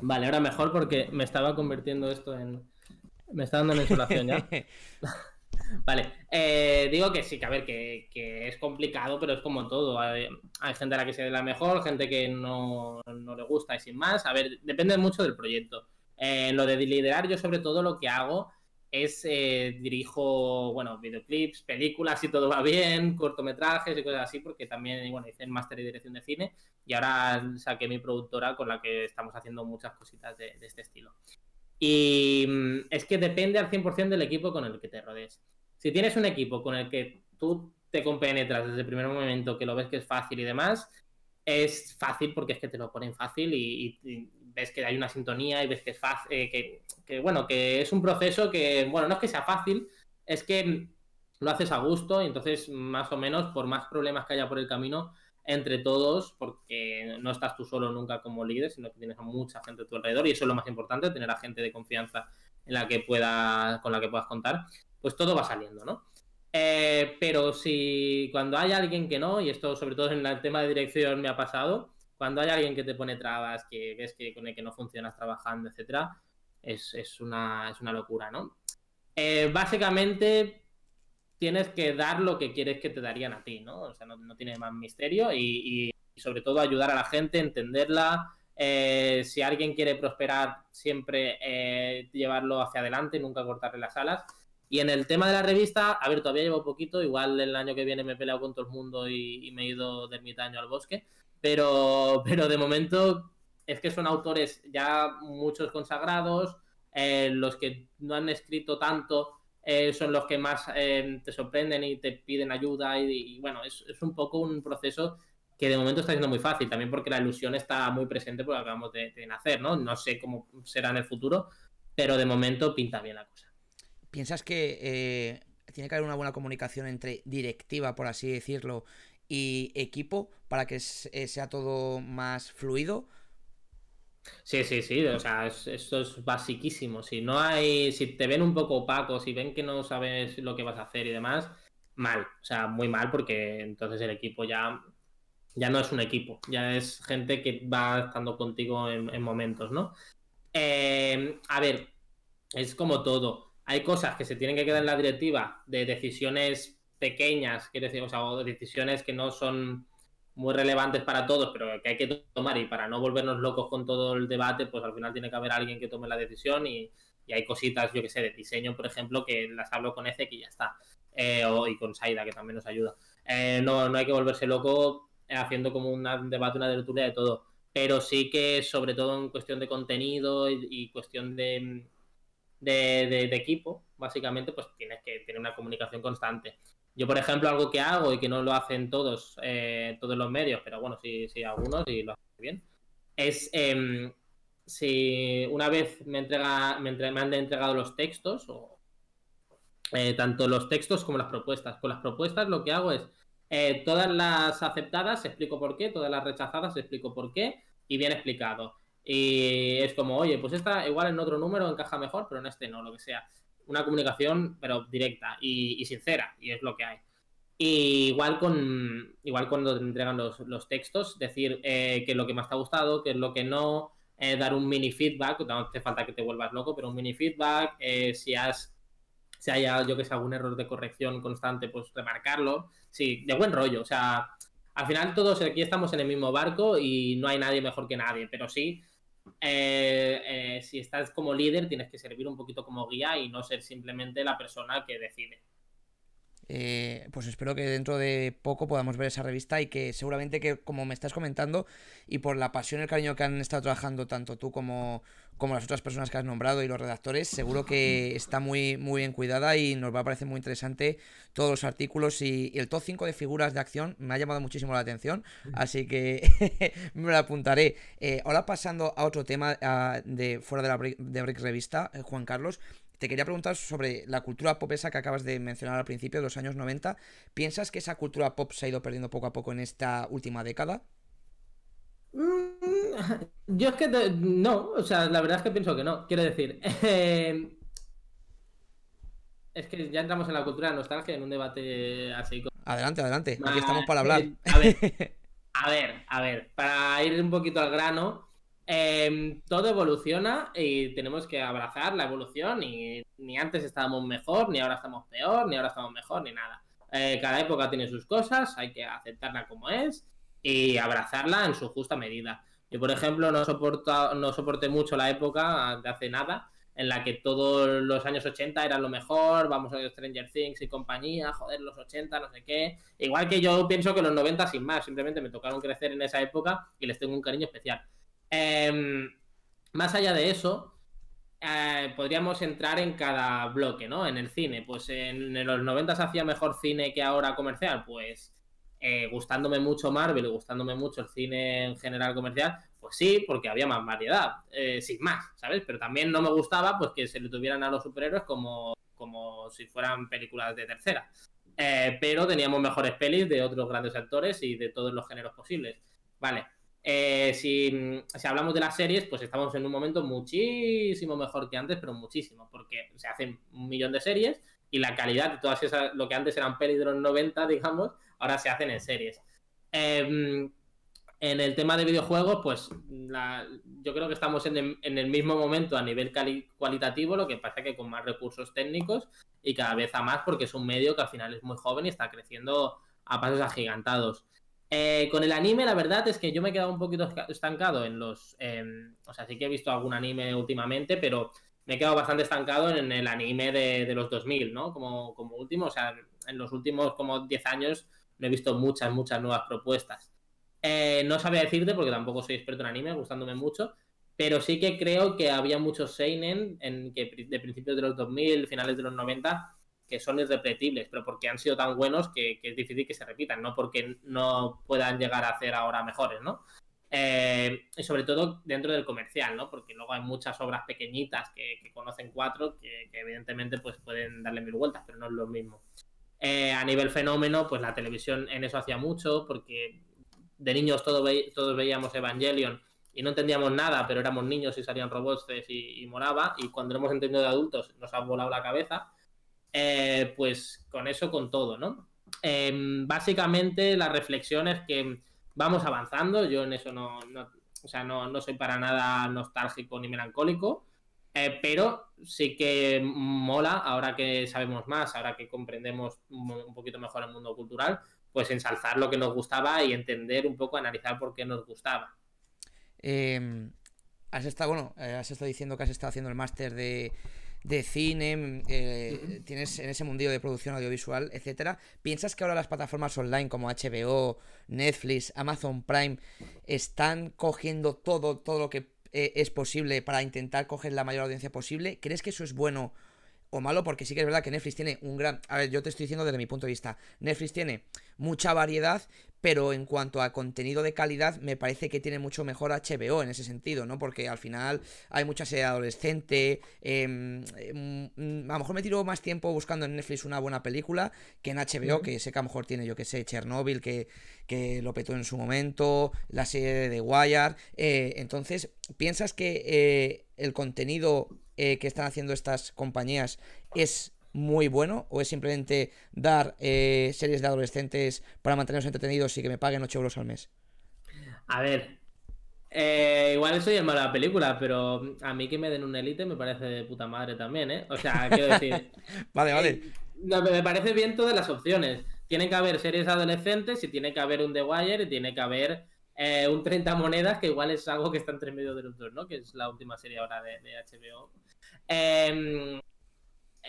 S2: Vale, ahora mejor porque me estaba convirtiendo esto en. Me está dando en insolación ya. vale, eh, digo que sí, que a ver, que, es complicado, pero es como todo. Hay, gente a la que se ve la mejor, gente que no, le gusta y sin más. A ver, depende mucho del proyecto. En lo de liderar, yo sobre todo lo que hago es eh, dirijo, bueno, videoclips, películas, si todo va bien, cortometrajes y cosas así, porque también, bueno, hice el máster de dirección de cine y ahora saqué mi productora con la que estamos haciendo muchas cositas de, este estilo. Y mm, es que depende al 100% del equipo con el que te rodees. Si tienes un equipo con el que tú te compenetras desde el primer momento, que lo ves que es fácil y demás, es fácil porque es que te lo ponen fácil y, ves que hay una sintonía y ves que es fácil, eh, que, bueno, que es un proceso que, bueno, no es que sea fácil, es que lo haces a gusto y entonces más o menos por más problemas que haya por el camino, entre todos, porque no estás tú solo nunca como líder, sino que tienes a mucha gente a tu alrededor y eso es lo más importante, tener a gente de confianza en la que pueda, con la que puedas contar, pues todo va saliendo, ¿no? Eh, pero si cuando hay alguien que no, y esto sobre todo en el tema de dirección me ha pasado, cuando hay alguien que te pone trabas, que ves que con el que no funcionas trabajando, etcétera, es, una, es una locura, ¿no? Eh, básicamente tienes que dar lo que quieres que te darían a ti, ¿no? O sea, no, tiene más misterio y, sobre todo ayudar a la gente, entenderla. Eh, si alguien quiere prosperar, siempre llevarlo hacia adelante, nunca cortarle las alas. Y en el tema de la revista, a ver, todavía llevo poquito, igual el año que viene me he peleado con todo el mundo y, me he ido de ermitaño al bosque, pero, pero de momento es que son autores ya muchos consagrados, eh, los que no han escrito tanto eh, son los que más eh, te sorprenden y te piden ayuda y, bueno, es, un poco un proceso que de momento está siendo muy fácil, también porque la ilusión está muy presente porque acabamos de, de nacer, ¿no? No sé cómo será en el futuro, pero de momento pinta bien la cosa.
S1: ¿Piensas que eh, tiene que haber una buena comunicación entre directiva, por así decirlo, y equipo para que eh, sea todo más fluido?
S2: Sí, sí, sí, o sea, esto es basiquísimo. Si no hay, si te ven un poco opaco, si ven que no sabes lo que vas a hacer y demás, mal, o sea, muy mal porque entonces el equipo ya, ya no es un equipo, ya es gente que va estando contigo en, momentos, ¿no? Eh, a ver, es como todo hay cosas que se tienen que quedar en la directiva de decisiones pequeñas, quiero decir, o sea, decisiones que no son muy relevantes para todos, pero que hay que tomar y para no volvernos locos con todo el debate, pues al final tiene que haber alguien que tome la decisión y, hay cositas, yo que sé, de diseño, por ejemplo, que las hablo con Eze y ya está, eh, o, y con Saida, que también nos ayuda. Eh, no, no hay que volverse loco haciendo como un debate, una tertulia de todo, pero sí que sobre todo en cuestión de contenido y cuestión de de, equipo, básicamente, pues tienes que tener una comunicación constante. Yo, por ejemplo, algo que hago y que no lo hacen todos, eh, todos los medios, pero bueno, sí, sí algunos y lo hacen bien, es em, si una vez me, entrega, me, me han entregado los textos, o eh, tanto los textos como las propuestas. Con las propuestas lo que hago es eh, todas las aceptadas explico por qué, todas las rechazadas explico por qué y bien explicado. Y es como, oye, pues esta igual en otro número encaja mejor, pero en este no, lo que sea. Una comunicación, pero directa y, sincera, y es lo que hay. Y igual con igual cuando te entregan los, los textos, decir eh, es lo que más te ha gustado, qué es lo que no, eh, dar un mini feedback, no hace falta que te vuelvas loco, pero un mini feedback, eh, si has si haya, yo que sé, algún error de corrección constante, pues remarcarlo. Sí, de buen rollo. O sea, al final todos aquí estamos en el mismo barco y no hay nadie mejor que nadie, pero sí eh, eh, si estás como líder, tienes que servir un poquito como guía y no ser simplemente la persona que decide.
S1: Eh, pues espero que dentro de poco podamos ver esa revista y que seguramente que como me estás comentando y por la pasión y el cariño que han estado trabajando tanto tú como, como las otras personas que has nombrado y los redactores, seguro que está muy, muy bien cuidada y nos va a parecer muy interesante todos los artículos y, el top 5 de figuras de acción me ha llamado muchísimo la atención, así que me lo apuntaré. Eh, ahora pasando a otro tema de fuera de la de Break Revista, eh, Juan Carlos, te quería preguntar sobre la cultura pop esa que acabas de mencionar al principio de los años 90. ¿Piensas que esa cultura pop se ha ido perdiendo poco a poco en esta última década?
S2: Mm, yo es que no, o sea, la verdad es que pienso que no. Quiero decir, eh, es que ya entramos en la cultura de nostalgia en un debate así.
S1: Adelante, adelante. Aquí estamos para hablar.
S2: A ver, a ver, a ver, para ir un poquito al grano. Em, todo evoluciona y tenemos que abrazar la evolución y ni antes estábamos mejor, ni ahora estamos peor, ni ahora estamos mejor, ni nada. Eh, cada época tiene sus cosas, hay que aceptarla como es y abrazarla en su justa medida. Yo, por ejemplo, no, no soporté mucho la época de hace nada en la que todos los años 80 eran lo mejor, vamos a ver Stranger Things y compañía, joder, los 80, no sé qué. Igual que yo pienso que los 90 sin más, simplemente me tocaron crecer en esa época y les tengo un cariño especial. Em, más allá de eso, eh, podríamos entrar en cada bloque, ¿no? En el cine, pues en, los 90 se hacía mejor cine que ahora comercial, pues eh, gustándome mucho Marvel y gustándome mucho el cine en general comercial, pues sí, porque había más variedad, eh, sin más, ¿sabes? Pero también no me gustaba pues que se le tuvieran a los superhéroes como, como si fueran películas de tercera. Pero teníamos mejores pelis de otros grandes actores y de todos los géneros posibles. Vale, eh, si, hablamos de las series, pues estamos en un momento muchísimo mejor que antes, pero muchísimo, porque se hacen un millón de series y la calidad de todas esas, lo que antes eran pelis de los 90, digamos, ahora se hacen en series. Em, en el tema de videojuegos, pues yo creo que estamos en el, mismo momento a nivel cualitativo, lo que pasa que con más recursos técnicos y cada vez a más porque es un medio que al final es muy joven y está creciendo a pasos agigantados. Eh, con el anime, la verdad es que yo me he quedado un poquito estancado en los. o sea, sí que he visto algún anime últimamente, pero me he quedado bastante estancado en el anime de, los 2000, ¿no? Como, como último, o sea, en los últimos como 10 años no he visto muchas, muchas nuevas propuestas. Eh, no sabía decirte porque tampoco soy experto en anime, gustándome mucho, pero sí que creo que había muchos Seinen en que de principios de los 2000, finales de los 90, que son irrepetibles, pero porque han sido tan buenos que, es difícil que se repitan, no porque no puedan llegar a hacer ahora mejores, ¿no? Eh, y sobre todo dentro del comercial, ¿no? Porque luego hay muchas obras pequeñitas que, conocen cuatro que, evidentemente pues pueden darle mil vueltas, pero no es lo mismo. Eh, a nivel fenómeno, pues la televisión en eso hacía mucho, porque de niños todos veíamos Evangelion y no entendíamos nada, pero éramos niños y salían robots y, y moraba, y cuando lo hemos entendido de adultos nos ha volado la cabeza. Eh, pues con eso, con todo, ¿no? Em, básicamente la reflexión es que vamos avanzando, yo en eso no, o sea, no, soy para nada nostálgico ni melancólico, eh, pero sí que mola, ahora que sabemos más, ahora que comprendemos un poquito mejor el mundo cultural, pues ensalzar lo que nos gustaba y entender un poco, analizar por qué nos gustaba.
S1: Em, has estado, bueno, eh, has estado diciendo que has estado haciendo el máster de de cine, mm, eh, tienes en ese mundillo de producción audiovisual, etcétera. ¿Piensas que ahora las plataformas online como HBO, Netflix, Amazon Prime están cogiendo todo, todo lo que eh, es posible para intentar coger la mayor audiencia posible? ¿Crees que eso es bueno o malo? Porque sí que es verdad que Netflix tiene un gran. A ver, yo te estoy diciendo desde mi punto de vista. Netflix tiene mucha variedad, pero en cuanto a contenido de calidad, me parece que tiene mucho mejor HBO en ese sentido, ¿no? Porque al final hay mucha serie adolescente. Em, em, a lo mejor me tiro más tiempo buscando en Netflix una buena película que en HBO, que sé que a lo mejor tiene, yo que sé, Chernobyl, que, que lo petó en su momento, la serie de The Wire. Eh, entonces, ¿piensas que eh, el contenido eh, que están haciendo estas compañías es muy bueno o es simplemente dar eh, series de adolescentes para mantenerlos entretenidos y que me paguen 8 euros al mes?
S2: A ver, eh, igual soy el malo de la película, pero a mí que me den un elite me parece de puta madre también, ¿eh? O sea, quiero decir.
S1: vale, vale.
S2: Eh, no, me parece bien todas las opciones. Tiene que haber series adolescentes y tiene que haber un The Wire y tiene que haber un 30 monedas, que igual es algo que está entre medio de los dos, ¿no? Que es la última serie ahora de, de HBO.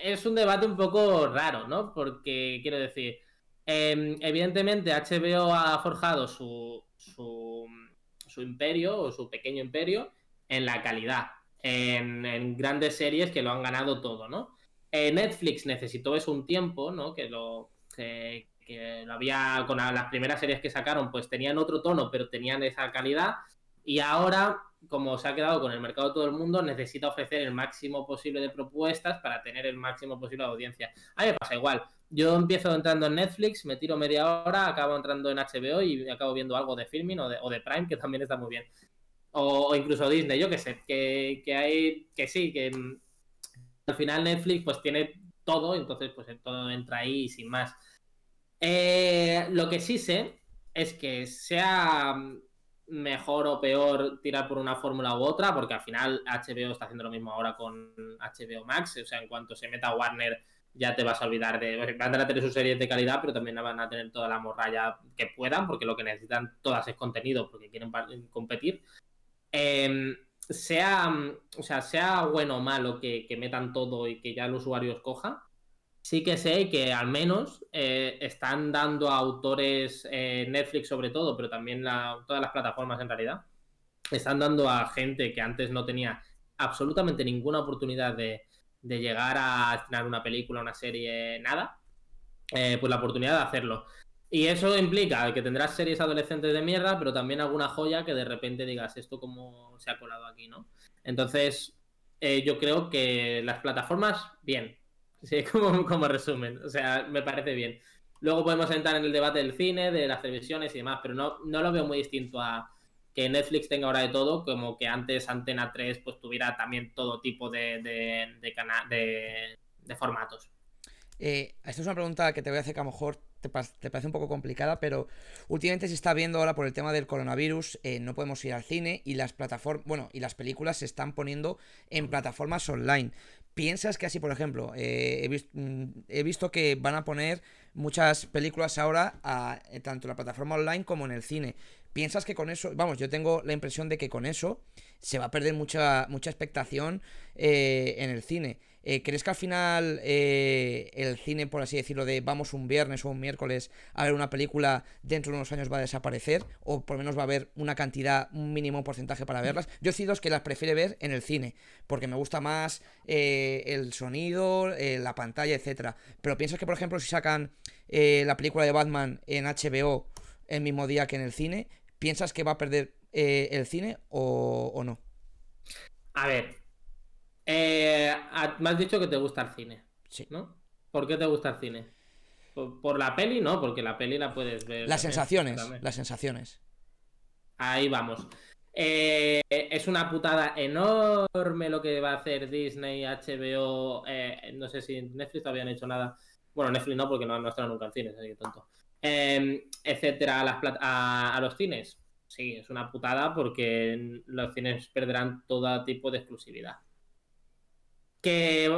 S2: Es un debate un poco raro, ¿no? Porque, quiero decir, em, evidentemente HBO ha forjado su, su, imperio o su pequeño imperio en la calidad, en, grandes series que lo han ganado todo, ¿no? Eh, Netflix necesitó eso un tiempo, ¿no? Que lo, que lo había, con las primeras series que sacaron, pues tenían otro tono, pero tenían esa calidad. Y ahora como se ha quedado con el mercado de todo el mundo, necesita ofrecer el máximo posible de propuestas para tener el máximo posible de audiencia. A mí me pasa igual. Yo empiezo entrando en Netflix, me tiro media hora, acabo entrando en HBO y acabo viendo algo de filming o de, Prime, que también está muy bien. O, incluso Disney, yo qué sé, que, hay, que sí, que mm, al final Netflix pues tiene todo, entonces pues todo entra ahí sin más. Eh, lo que sí sé es que sea mejor o peor tirar por una fórmula u otra, porque al final HBO está haciendo lo mismo ahora con HBO Max, o sea, en cuanto se meta Warner ya te vas a olvidar de... Van a tener sus series de calidad, pero también van a tener toda la morralla que puedan, porque lo que necesitan todas es contenido, porque quieren competir. Em, sea, o sea, sea bueno o malo que, que metan todo y que ya el usuario escoja, sí que sé que al menos eh, están dando a autores, eh, Netflix sobre todo, pero también todas las plataformas en realidad, están dando a gente que antes no tenía absolutamente ninguna oportunidad de, llegar a estrenar una película, una serie, nada, eh, pues la oportunidad de hacerlo. Y eso implica que tendrás series adolescentes de mierda, pero también alguna joya que de repente digas esto como se ha colado aquí, ¿no? Entonces, yo creo que las plataformas, bien. Sí, como, como resumen. O sea, me parece bien. Luego podemos entrar en el debate del cine, de las televisiones y demás, pero no, no lo veo muy distinto a que Netflix tenga ahora de todo, como que antes Antena 3 pues tuviera también todo tipo de, de, de, de formatos.
S1: Eh, esta es una pregunta que te voy a hacer que a lo mejor te, parece un poco complicada, pero últimamente se está viendo ahora por el tema del coronavirus, eh, no podemos ir al cine y las plataformas, bueno, y las películas se están poniendo en plataformas online. ¿Piensas que así, por ejemplo, eh, mm, he, visto que van a poner muchas películas ahora a, eh, tanto en la plataforma online como en el cine? ¿Piensas que con eso, vamos, yo tengo la impresión de que con eso se va a perder mucha, mucha expectación en el cine? Eh, ¿Crees que al final eh, el cine, por así decirlo, de vamos un viernes o un miércoles a ver una película dentro de unos años va a desaparecer? ¿O por lo menos va a haber una cantidad, un mínimo porcentaje para verlas? Yo he que las prefiere ver en el cine, porque me gusta más eh, el sonido, la pantalla, etcétera. Pero piensas que, por ejemplo, si sacan la película de Batman en HBO el mismo día que en el cine, ¿piensas que va a perder el cine o, o no?
S2: A ver, eh, me has dicho que te gusta el cine.
S1: Sí.
S2: ¿No? ¿Por qué te gusta el cine? ¿Por, la peli? No, porque la peli la puedes ver.
S1: Las sensaciones. Las sensaciones.
S2: Ahí vamos. Eh, es una putada enorme lo que va a hacer Disney, HBO. Eh, no sé si Netflix todavía han hecho nada. Bueno, Netflix no, porque no, no estado nunca en cines, así que tonto. Em, etcétera, a, a los cines. Sí, es una putada porque los cines perderán todo tipo de exclusividad. Que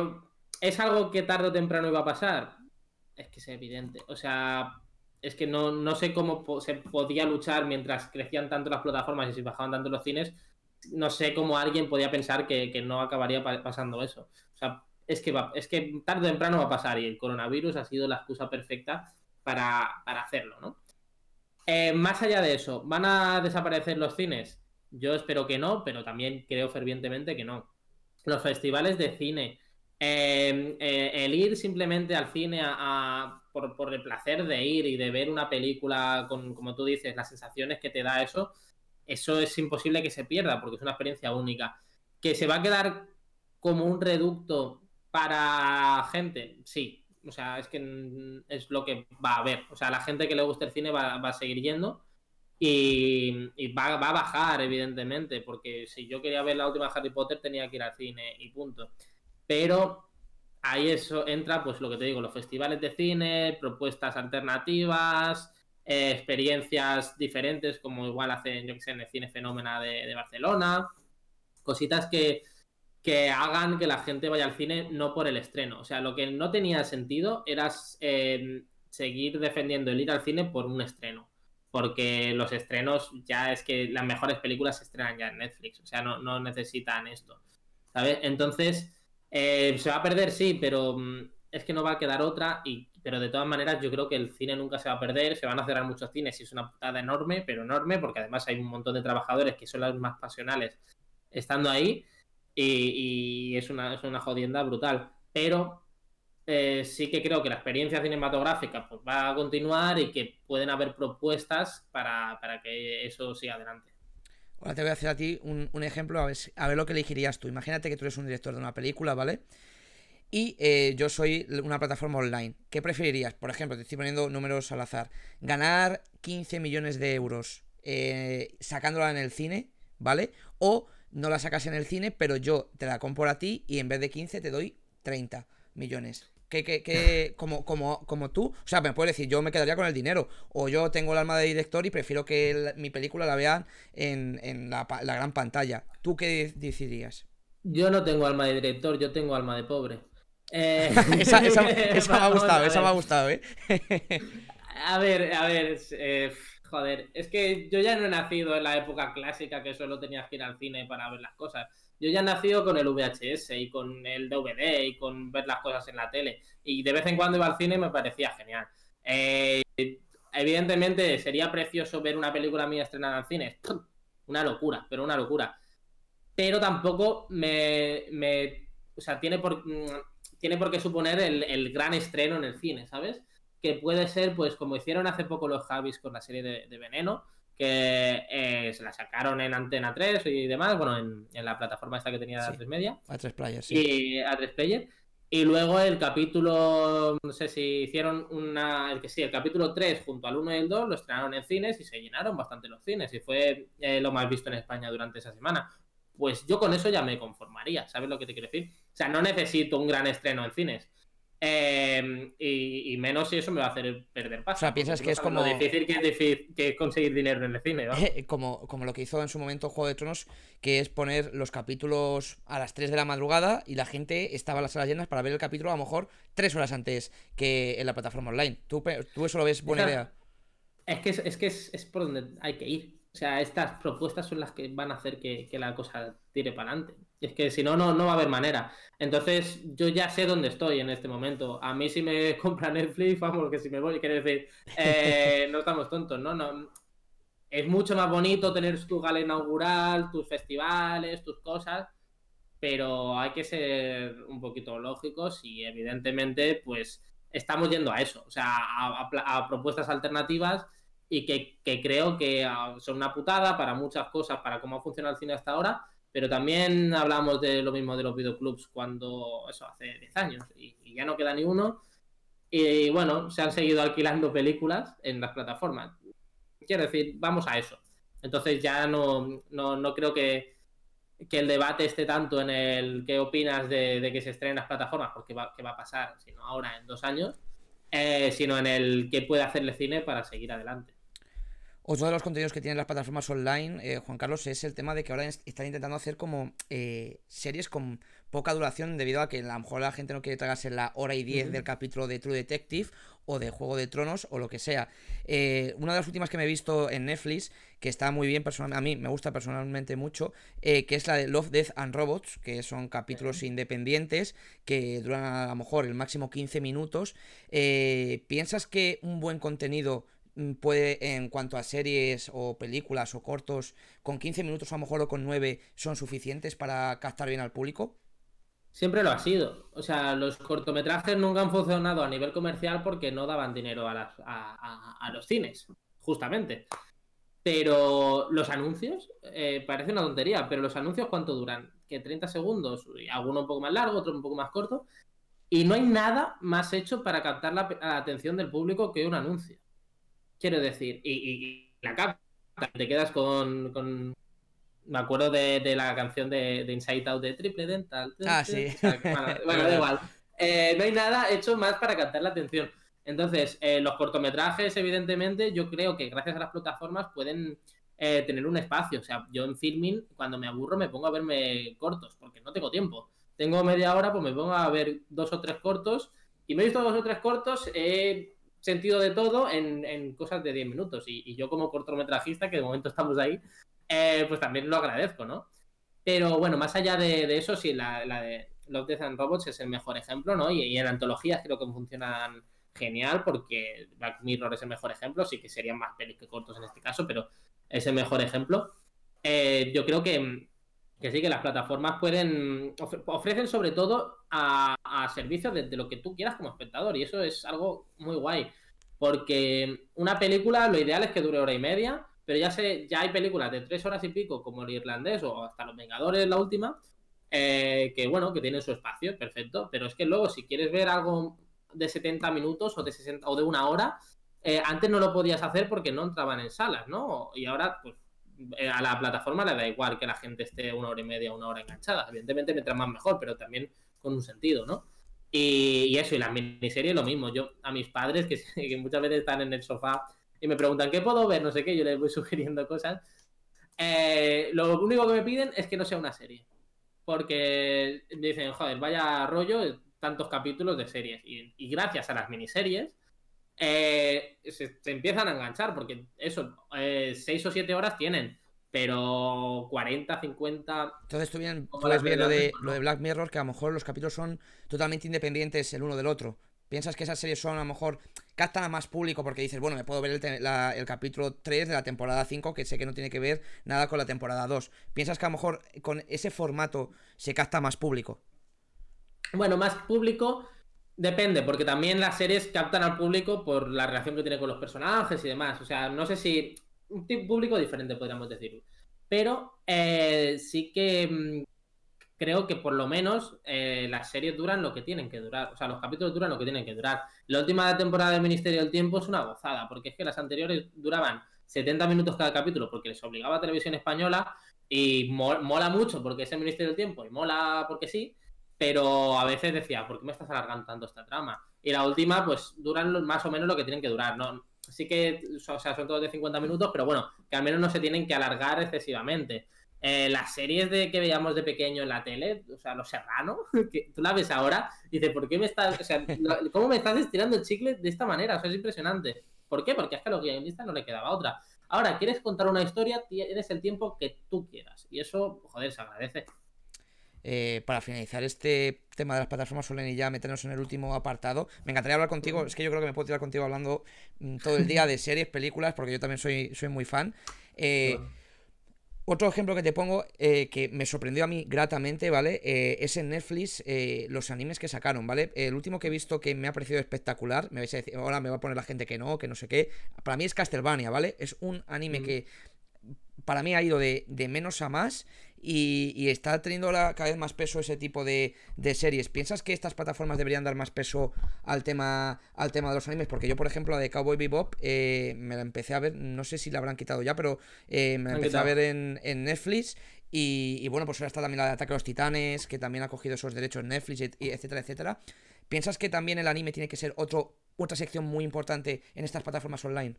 S2: es algo que tarde o temprano iba a pasar. Es que es evidente. O sea, es que no, sé cómo se podía luchar mientras crecían tanto las plataformas y se bajaban tanto los cines. No sé cómo alguien podía pensar que, no acabaría pasando eso. O sea, es que, va, es que tarde o temprano va a pasar y el coronavirus ha sido la excusa perfecta para, hacerlo, ¿no? Eh, más allá de eso, ¿van a desaparecer los cines? Yo espero que no, pero también creo fervientemente que no los festivales de cine, em, eh, el ir simplemente al cine a, por, el placer de ir y de ver una película con, como tú dices, las sensaciones que te da eso, eso es imposible que se pierda porque es una experiencia única. Que se va a quedar como un reducto para gente, sí. O sea, es que es lo que va a haber. O sea, la gente que le gusta el cine va, va a seguir yendo y, va, a bajar, evidentemente, porque si yo quería ver la última Harry Potter tenía que ir al cine y punto. Pero ahí eso entra, pues lo que te digo, los festivales de cine, propuestas alternativas, eh, experiencias diferentes, como igual hacen, yo que sé, en el Cine Fenómena de, Barcelona, cositas que, que, hagan que la gente vaya al cine no por el estreno. O sea, lo que no tenía sentido era eh, seguir defendiendo el ir al cine por un estreno porque los estrenos ya es que las mejores películas se estrenan ya en Netflix, o sea, no, necesitan esto, ¿sabes? Entonces, eh, se va a perder, sí, pero mm, es que no va a quedar otra, y, pero de todas maneras yo creo que el cine nunca se va a perder, se van a cerrar muchos cines y es una putada enorme, pero enorme, porque además hay un montón de trabajadores que son los más pasionales estando ahí, y, es, una, es una jodienda brutal, pero eh, sí que creo que la experiencia cinematográfica pues, va a continuar y que pueden haber propuestas para, que eso siga adelante.
S1: Ahora te voy a hacer a ti un, ejemplo, a ver, a ver, lo que elegirías tú. Imagínate que tú eres un director de una película, ¿vale? Y eh, yo soy una plataforma online. ¿Qué preferirías? Por ejemplo, te estoy poniendo números al azar. Ganar 15 millones de euros eh, sacándola en el cine, ¿vale? O no la sacas en el cine, pero yo te la compro a ti y en vez de 15 te doy 30 millones que, como, como, como tú, o sea, me puedes decir, yo me quedaría con el dinero, o yo tengo el alma de director y prefiero que mi película la vean en, la, gran pantalla. ¿Tú qué decidirías?
S2: Yo no tengo alma de director, yo tengo alma de pobre.
S1: Eh, esa, me ha gustado, esa me ha gustado, ¿eh?
S2: a ver, a ver, eh, joder, es que yo ya no he nacido en la época clásica que solo tenías que ir al cine para ver las cosas. Yo ya he nacido con el VHS y con el DVD y con ver las cosas en la tele. Y de vez en cuando iba al cine y me parecía genial. Eh, evidentemente sería precioso ver una película mía estrenada en cine. Una locura, pero una locura. Pero tampoco me. o sea, tiene por, mm, tiene por qué suponer el, gran estreno en el cine, ¿sabes? que puede ser, pues como hicieron hace poco los Javis con la serie de, Veneno, que eh, se la sacaron en Antena 3 y demás, bueno, en, la plataforma esta que tenía de A3 Media.
S1: A3 Player,
S2: sí. Y A3 Player. Y luego el capítulo, no sé si hicieron una, el que sí, el capítulo 3 junto al 1 y el 2 lo estrenaron en cines y se llenaron bastante los cines y fue eh, lo más visto en España durante esa semana. Pues yo con eso ya me conformaría, ¿sabes lo que te quiero decir? O sea, no necesito un gran estreno en cines. Em, y, menos si eso me va a hacer perder paso.
S1: O sea, piensas que es como.
S2: difícil que es difícil que conseguir dinero en el cine, ¿no?
S1: como, como lo que hizo en su momento Juego de Tronos, que es poner los capítulos a las 3 de la madrugada y la gente estaba en las salas llenas para ver el capítulo a lo mejor 3 horas antes que en la plataforma online. ¿Tú, tú eso lo ves buena idea?
S2: Es que, es, que es por donde hay que ir. O sea, estas propuestas son las que van a hacer que, la cosa tire para adelante. Es que si no, no, no va a haber manera. Entonces, yo ya sé dónde estoy en este momento. A mí si me compra Netflix, vamos, que si me voy, quiero decir, eh, no estamos tontos, ¿no? no es mucho más bonito tener tu gala inaugural, tus festivales, tus cosas, pero hay que ser un poquito lógicos y evidentemente, pues, estamos yendo a eso, o sea, a propuestas alternativas y que, creo que ah, son una putada para muchas cosas, para cómo ha funcionado el cine hasta ahora, pero también hablamos de lo mismo de los videoclubs cuando, eso, hace 10 años y, ya no queda ni uno. Y bueno, se han seguido alquilando películas en las plataformas. Quiero decir, vamos a eso. Entonces ya no, no, creo que, que, el debate esté tanto en el qué opinas de, que se estrenen las plataformas, porque va, qué va a pasar, sino ahora en dos años, eh, sino en el qué puede hacerle cine para seguir adelante.
S1: Otro de los contenidos que tienen las plataformas online, eh, Juan Carlos, es el tema de que ahora están intentando hacer como eh, series con poca duración debido a que a lo mejor la gente no quiere tragarse la hora y diez del capítulo de True Detective o de Juego de Tronos o lo que sea. Eh, una de las últimas que me he visto en Netflix, que está muy bien, a mí me gusta personalmente mucho, que es la de Love, Death and Robots, que son capítulos independientes que duran a lo mejor el máximo 15 minutos. ¿Piensas que un buen contenido puede, en cuanto a series o películas o cortos, con 15 minutos a lo mejor o con 9 son suficientes para captar bien al público?
S2: Siempre lo ha sido. O sea, los cortometrajes nunca han funcionado a nivel comercial porque no daban dinero a, a, los cines, justamente. Pero los anuncios, eh, parece una tontería, pero los anuncios ¿cuánto duran? Que 30 segundos, alguno un poco más largo, otro un poco más corto. Y no hay nada más hecho para captar la atención del público que un anuncio. Quiero decir, y, la capta, te quedas con, me acuerdo de, la canción de, Inside Out de Triple Dental.
S1: Ah, sí.
S2: bueno, da igual. Eh, no hay nada hecho más para captar la atención. Entonces, eh, los cortometrajes, evidentemente, yo creo que gracias a las plataformas pueden eh, tener un espacio. O sea, yo en filming, cuando me aburro, me pongo a verme cortos, porque no tengo tiempo. Tengo media hora, pues me pongo a ver dos o tres cortos. Y me he visto dos o tres cortos, sentido de todo en, cosas de 10 minutos. Y, yo como cortometrajista, que de momento estamos ahí, eh, pues también lo agradezco, ¿no? Pero bueno, más allá de, eso, sí, la, de Love, Death and Robots es el mejor ejemplo, ¿no? Y, en antologías creo que funcionan genial porque Black Mirror es el mejor ejemplo, sí que serían más pelis que cortos en este caso, pero es el mejor ejemplo. Eh, yo creo que, que sí, que las plataformas pueden ofrecen sobre todo a, a servicios de, lo que tú quieras como espectador y eso es algo muy guay porque una película lo ideal es que dure hora y media pero ya sé ya hay películas de tres horas y pico como el irlandés o hasta los Vengadores la última eh, que bueno que tienen su espacio perfecto pero es que luego si quieres ver algo de 70 minutos o de 60 o de una hora eh, antes no lo podías hacer porque no entraban en salas no y ahora pues a la plataforma le da igual que la gente esté una hora y media, una hora enganchada. Evidentemente, mientras más mejor, pero también con un sentido, ¿no? Y, eso, y las miniseries lo mismo. Yo, a mis padres, que, muchas veces están en el sofá y me preguntan, ¿qué puedo ver? No sé qué, yo les voy sugiriendo cosas. Eh, lo único que me piden es que no sea una serie. Porque dicen, joder, vaya rollo, tantos capítulos de series. Y, gracias a las miniseries, eh, se, empiezan a enganchar, porque eso, eh, seis o siete horas tienen, pero 40, 50...
S1: Entonces tú bien ver lo de, lo de Black Mirror, que a lo mejor los capítulos son totalmente independientes el uno del otro. ¿Piensas que esas series son a lo mejor captan a más público porque dices, bueno, me puedo ver el, el, capítulo 3 de la temporada 5 que sé que no tiene que ver nada con la temporada 2? ¿Piensas que a lo mejor con ese formato se capta más público?
S2: Bueno, más público Depende, porque también las series captan al público por la relación que tiene con los personajes y demás. O sea, no sé si. Un público diferente, podríamos decirlo. Pero eh, sí que mm, creo que por lo menos eh, las series duran lo que tienen que durar. O sea, los capítulos duran lo que tienen que durar. La última temporada del Ministerio del Tiempo es una gozada, porque es que las anteriores duraban 70 minutos cada capítulo porque les obligaba a televisión española y mola mucho porque es el Ministerio del Tiempo y mola porque sí pero a veces decía, ¿por qué me estás alargando tanto esta trama? Y la última, pues duran más o menos lo que tienen que durar, ¿no? Sí que, o sea, son todos de 50 minutos, pero bueno, que al menos no se tienen que alargar excesivamente. Eh, las series de que veíamos de pequeño en la tele, o sea, Los Serrano, que tú la ves ahora, y dices, ¿por qué me estás, o sea, cómo me estás estirando el chicle de esta manera? O sea, es impresionante. ¿Por qué? Porque es que a los guionistas no le quedaba otra. Ahora, ¿quieres contar una historia? Tienes el tiempo que tú quieras. Y eso, joder, se agradece.
S1: Eh, para finalizar este tema de las plataformas online y ya meternos en el último apartado, me encantaría hablar contigo. Es que yo creo que me puedo tirar contigo hablando mm, todo el día de series, películas, porque yo también soy, soy muy fan. Eh, otro ejemplo que te pongo eh, que me sorprendió a mí gratamente, ¿vale? es en Netflix los animes que sacaron, ¿vale? El último que he visto que me ha parecido espectacular, me vais a decir, ahora me va a poner la gente que no, que no sé qué. Para mí es Castlevania, ¿vale? Es un anime que para mí ha ido de, de menos a más y, está teniendo cada vez más peso ese tipo de, series. ¿Piensas que estas plataformas deberían dar más peso al tema, al tema de los animes? Porque yo, por ejemplo, la de Cowboy Bebop eh, me la empecé a ver, no sé si la habrán quitado ya, pero eh, me la empecé a ver en, Netflix. Y, bueno, pues ahora está también la de Ataque a los Titanes, que también ha cogido esos derechos en Netflix, y, etcétera, etcétera. ¿Piensas que también el anime tiene que ser otro, otra sección muy importante en estas plataformas online?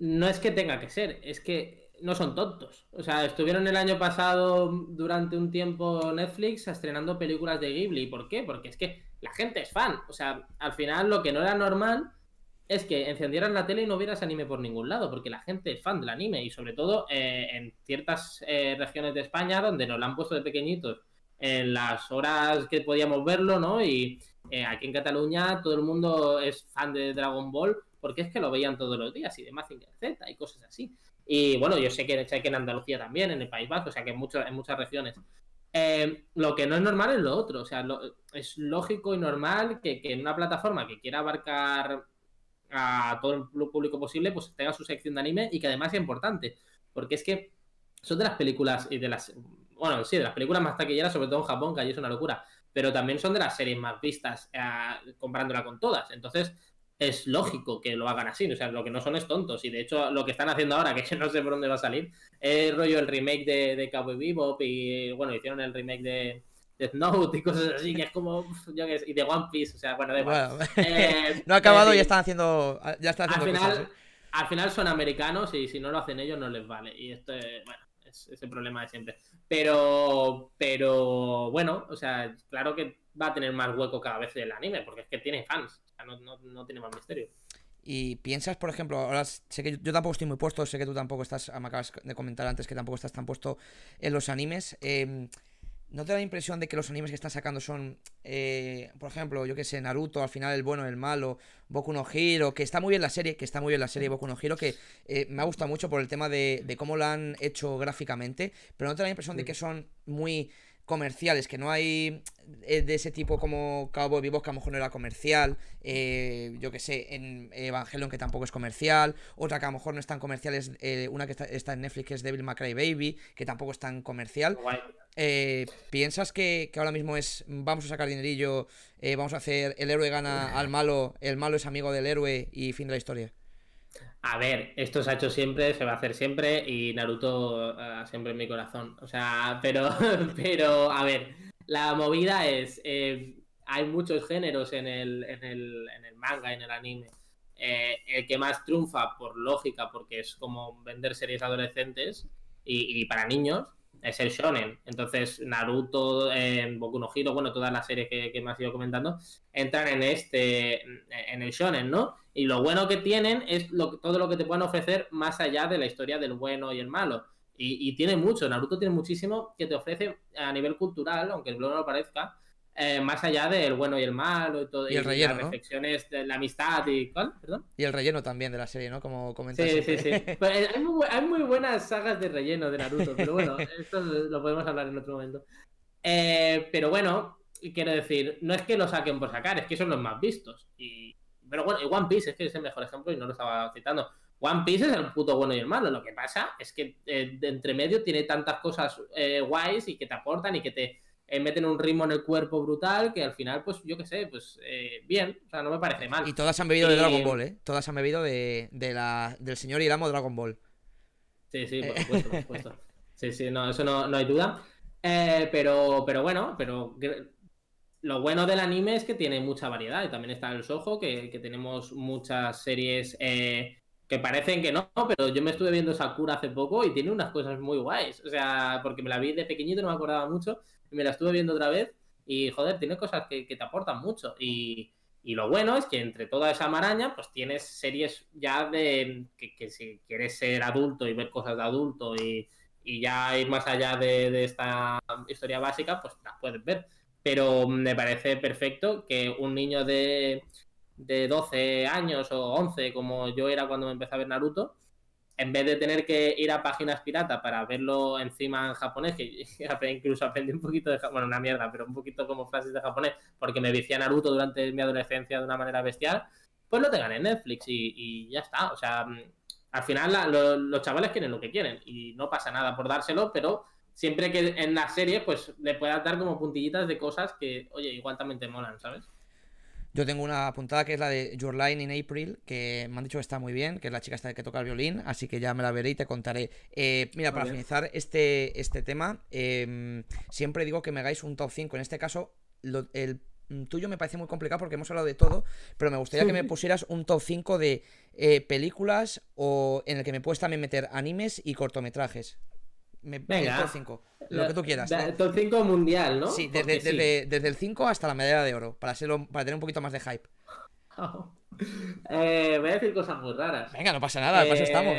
S2: No es que tenga que ser, es que no son tontos. O sea, estuvieron el año pasado durante un tiempo Netflix estrenando películas de Ghibli. ¿Por qué? Porque es que la gente es fan. O sea, al final lo que no era normal es que encendieras la tele y no vieras anime por ningún lado, porque la gente es fan del anime y sobre todo eh, en ciertas eh, regiones de España donde nos lo han puesto de pequeñitos en las horas que podíamos verlo, ¿no? Y eh, aquí en Cataluña todo el mundo es fan de Dragon Ball porque es que lo veían todos los días y de Mazinger Z y cosas así. Y bueno, yo sé que, sé que en Andalucía también, en el País Vasco, o sea que en, en muchas regiones. Eh, lo que no es normal es lo otro. O sea, es lógico y normal que, en una plataforma que quiera abarcar a todo el público posible, pues tenga su sección de anime y que además sea importante. Porque es que son de las películas y de las. Bueno, sí, de las películas más taquilleras, sobre todo en Japón, que allí es una locura. Pero también son de las series más vistas, eh, comparándola con todas. Entonces, es lógico que lo hagan así, o sea, lo que no son es tontos. Y de hecho, lo que están haciendo ahora, que no sé por dónde va a salir, es rollo el remake de, de Cowboy Bebop y bueno, hicieron el remake de Death Note y cosas así, que es como, yo que y de One Piece, o sea, bueno, de bueno,
S1: eh, no ha acabado y ya están haciendo, ya están haciendo
S2: al final, ¿eh? al final son americanos y si no lo hacen ellos no les vale. Y esto es, bueno, es, es el problema de siempre. Pero, pero, bueno, o sea, claro que va a tener más hueco cada vez el anime, porque es que tiene fans, no, tiene más misterio.
S1: Y piensas, por ejemplo, ahora sé que yo tampoco estoy muy puesto, sé que tú tampoco estás, me acabas de comentar antes que tampoco estás tan puesto en los animes. Em, ¿No te da la impresión de que los animes que están sacando son, eh, por ejemplo, yo que sé, Naruto, al final el bueno, el malo, Boku no Hero, que está muy bien la serie, que está muy bien la serie Boku no Hero, que eh, me ha gustado mucho por el tema de, de, cómo lo han hecho gráficamente, pero ¿no te da la impresión de que son muy comerciales, que no hay eh, de ese tipo como Cowboy Vivo que a lo mejor no era comercial, eh, yo que sé, en Evangelion, que tampoco es comercial, otra que a lo mejor no es tan comercial, es eh, una que está, en Netflix, que es Devil May Cry Baby, que tampoco es tan comercial. ¿Piensas que, que, ahora mismo es, vamos a sacar dinerillo, vamos a hacer, el héroe gana al malo, el malo es amigo del héroe y fin de la historia?
S2: A ver, esto se ha hecho siempre, se va a hacer siempre y Naruto uh, siempre en mi corazón. O sea, pero, pero, a ver, la movida es, eh, hay muchos géneros en el, en el, en el manga, en el anime. Eh, el que más triunfa, por lógica, porque es como vender series adolescentes y, y para niños, es el shonen. Entonces, Naruto, eh, Boku no Hero, bueno, todas las series que, me has ido comentando, entran en este, en el shonen, ¿no? Y lo bueno que tienen es todo lo que te pueden ofrecer más allá de la historia del bueno y el malo. Y, tiene mucho, Naruto tiene muchísimo que te ofrece a nivel cultural, aunque el blog no lo parezca, eh, más allá del bueno y el malo y todo.
S1: Y, el relleno,
S2: las reflexiones de la amistad y. ¿Cuál? ¿Perdón?
S1: Y el relleno también de la serie, ¿no? Como comentas.
S2: Sí, sí, sí. Pues, eh, hay, muy, buenas sagas de relleno de Naruto, pero bueno, esto lo podemos hablar en otro momento. Eh, pero bueno, quiero decir, no es que lo saquen por sacar, es que son los más vistos. Y, pero bueno, y One Piece es que es el mejor ejemplo y no lo estaba citando. One Piece es el puto bueno y el malo. Lo que pasa es que eh, de entre medio tiene tantas cosas eh, guays y que te aportan y que te eh, meten un ritmo en el cuerpo brutal que al final, pues yo qué sé, pues bien, o sea, no me parece mal.
S1: Y todas han bebido de Dragon Ball, ¿eh? Todas han bebido de, la, del señor Iramo Dragon Ball.
S2: Sí, sí, por supuesto, por supuesto. Sí, sí, no, eso no, no hay duda. pero, pero bueno, pero lo bueno del anime es que tiene mucha variedad y también está el Soho, que, que tenemos muchas series eh, que parecen que no, pero yo me estuve viendo Sakura hace poco y tiene unas cosas muy guays. O sea, porque me la vi de pequeñito, no me acordaba mucho, me la estuve viendo otra vez y joder, tiene cosas que, te aportan mucho. Y, y, lo bueno es que entre toda esa maraña, pues tienes series ya de que, que si quieres ser adulto y ver cosas de adulto y, y ya ir más allá de, de esta historia básica, pues las puedes ver pero me parece perfecto que un niño de, de 12 años o 11, como yo era cuando me empecé a ver Naruto, en vez de tener que ir a páginas pirata para verlo encima en japonés, que incluso aprendí un poquito de bueno, una mierda, pero un poquito como frases de japonés, porque me vicié a Naruto durante mi adolescencia de una manera bestial, pues lo tengan en Netflix y, ya está. O sea, al final los chavales quieren lo que quieren y no pasa nada por dárselo, pero siempre que en la serie, pues le puedas dar como puntillitas de cosas que, oye, igual también te molan, ¿sabes?
S1: Yo tengo una puntada que es la de Your Line in April, que me han dicho que está muy bien, que es la chica esta que toca el violín, así que ya me la veré y te contaré. Eh, mira, para finalizar este, este tema, em, siempre digo que me hagáis un top 5. En este caso, el tuyo me parece muy complicado porque hemos hablado de todo, pero me gustaría que me pusieras un top 5 de eh, películas o en el que me puedes también meter animes y cortometrajes. Me, Venga. top 5. Lo que tú quieras.
S2: Top 5 mundial, ¿no?
S1: Sí desde, desde, el 5 hasta la medalla de oro. Para, serlo, para tener un poquito más de hype.
S2: eh, voy a decir cosas muy raras.
S1: Venga, no pasa nada, eh, estamos.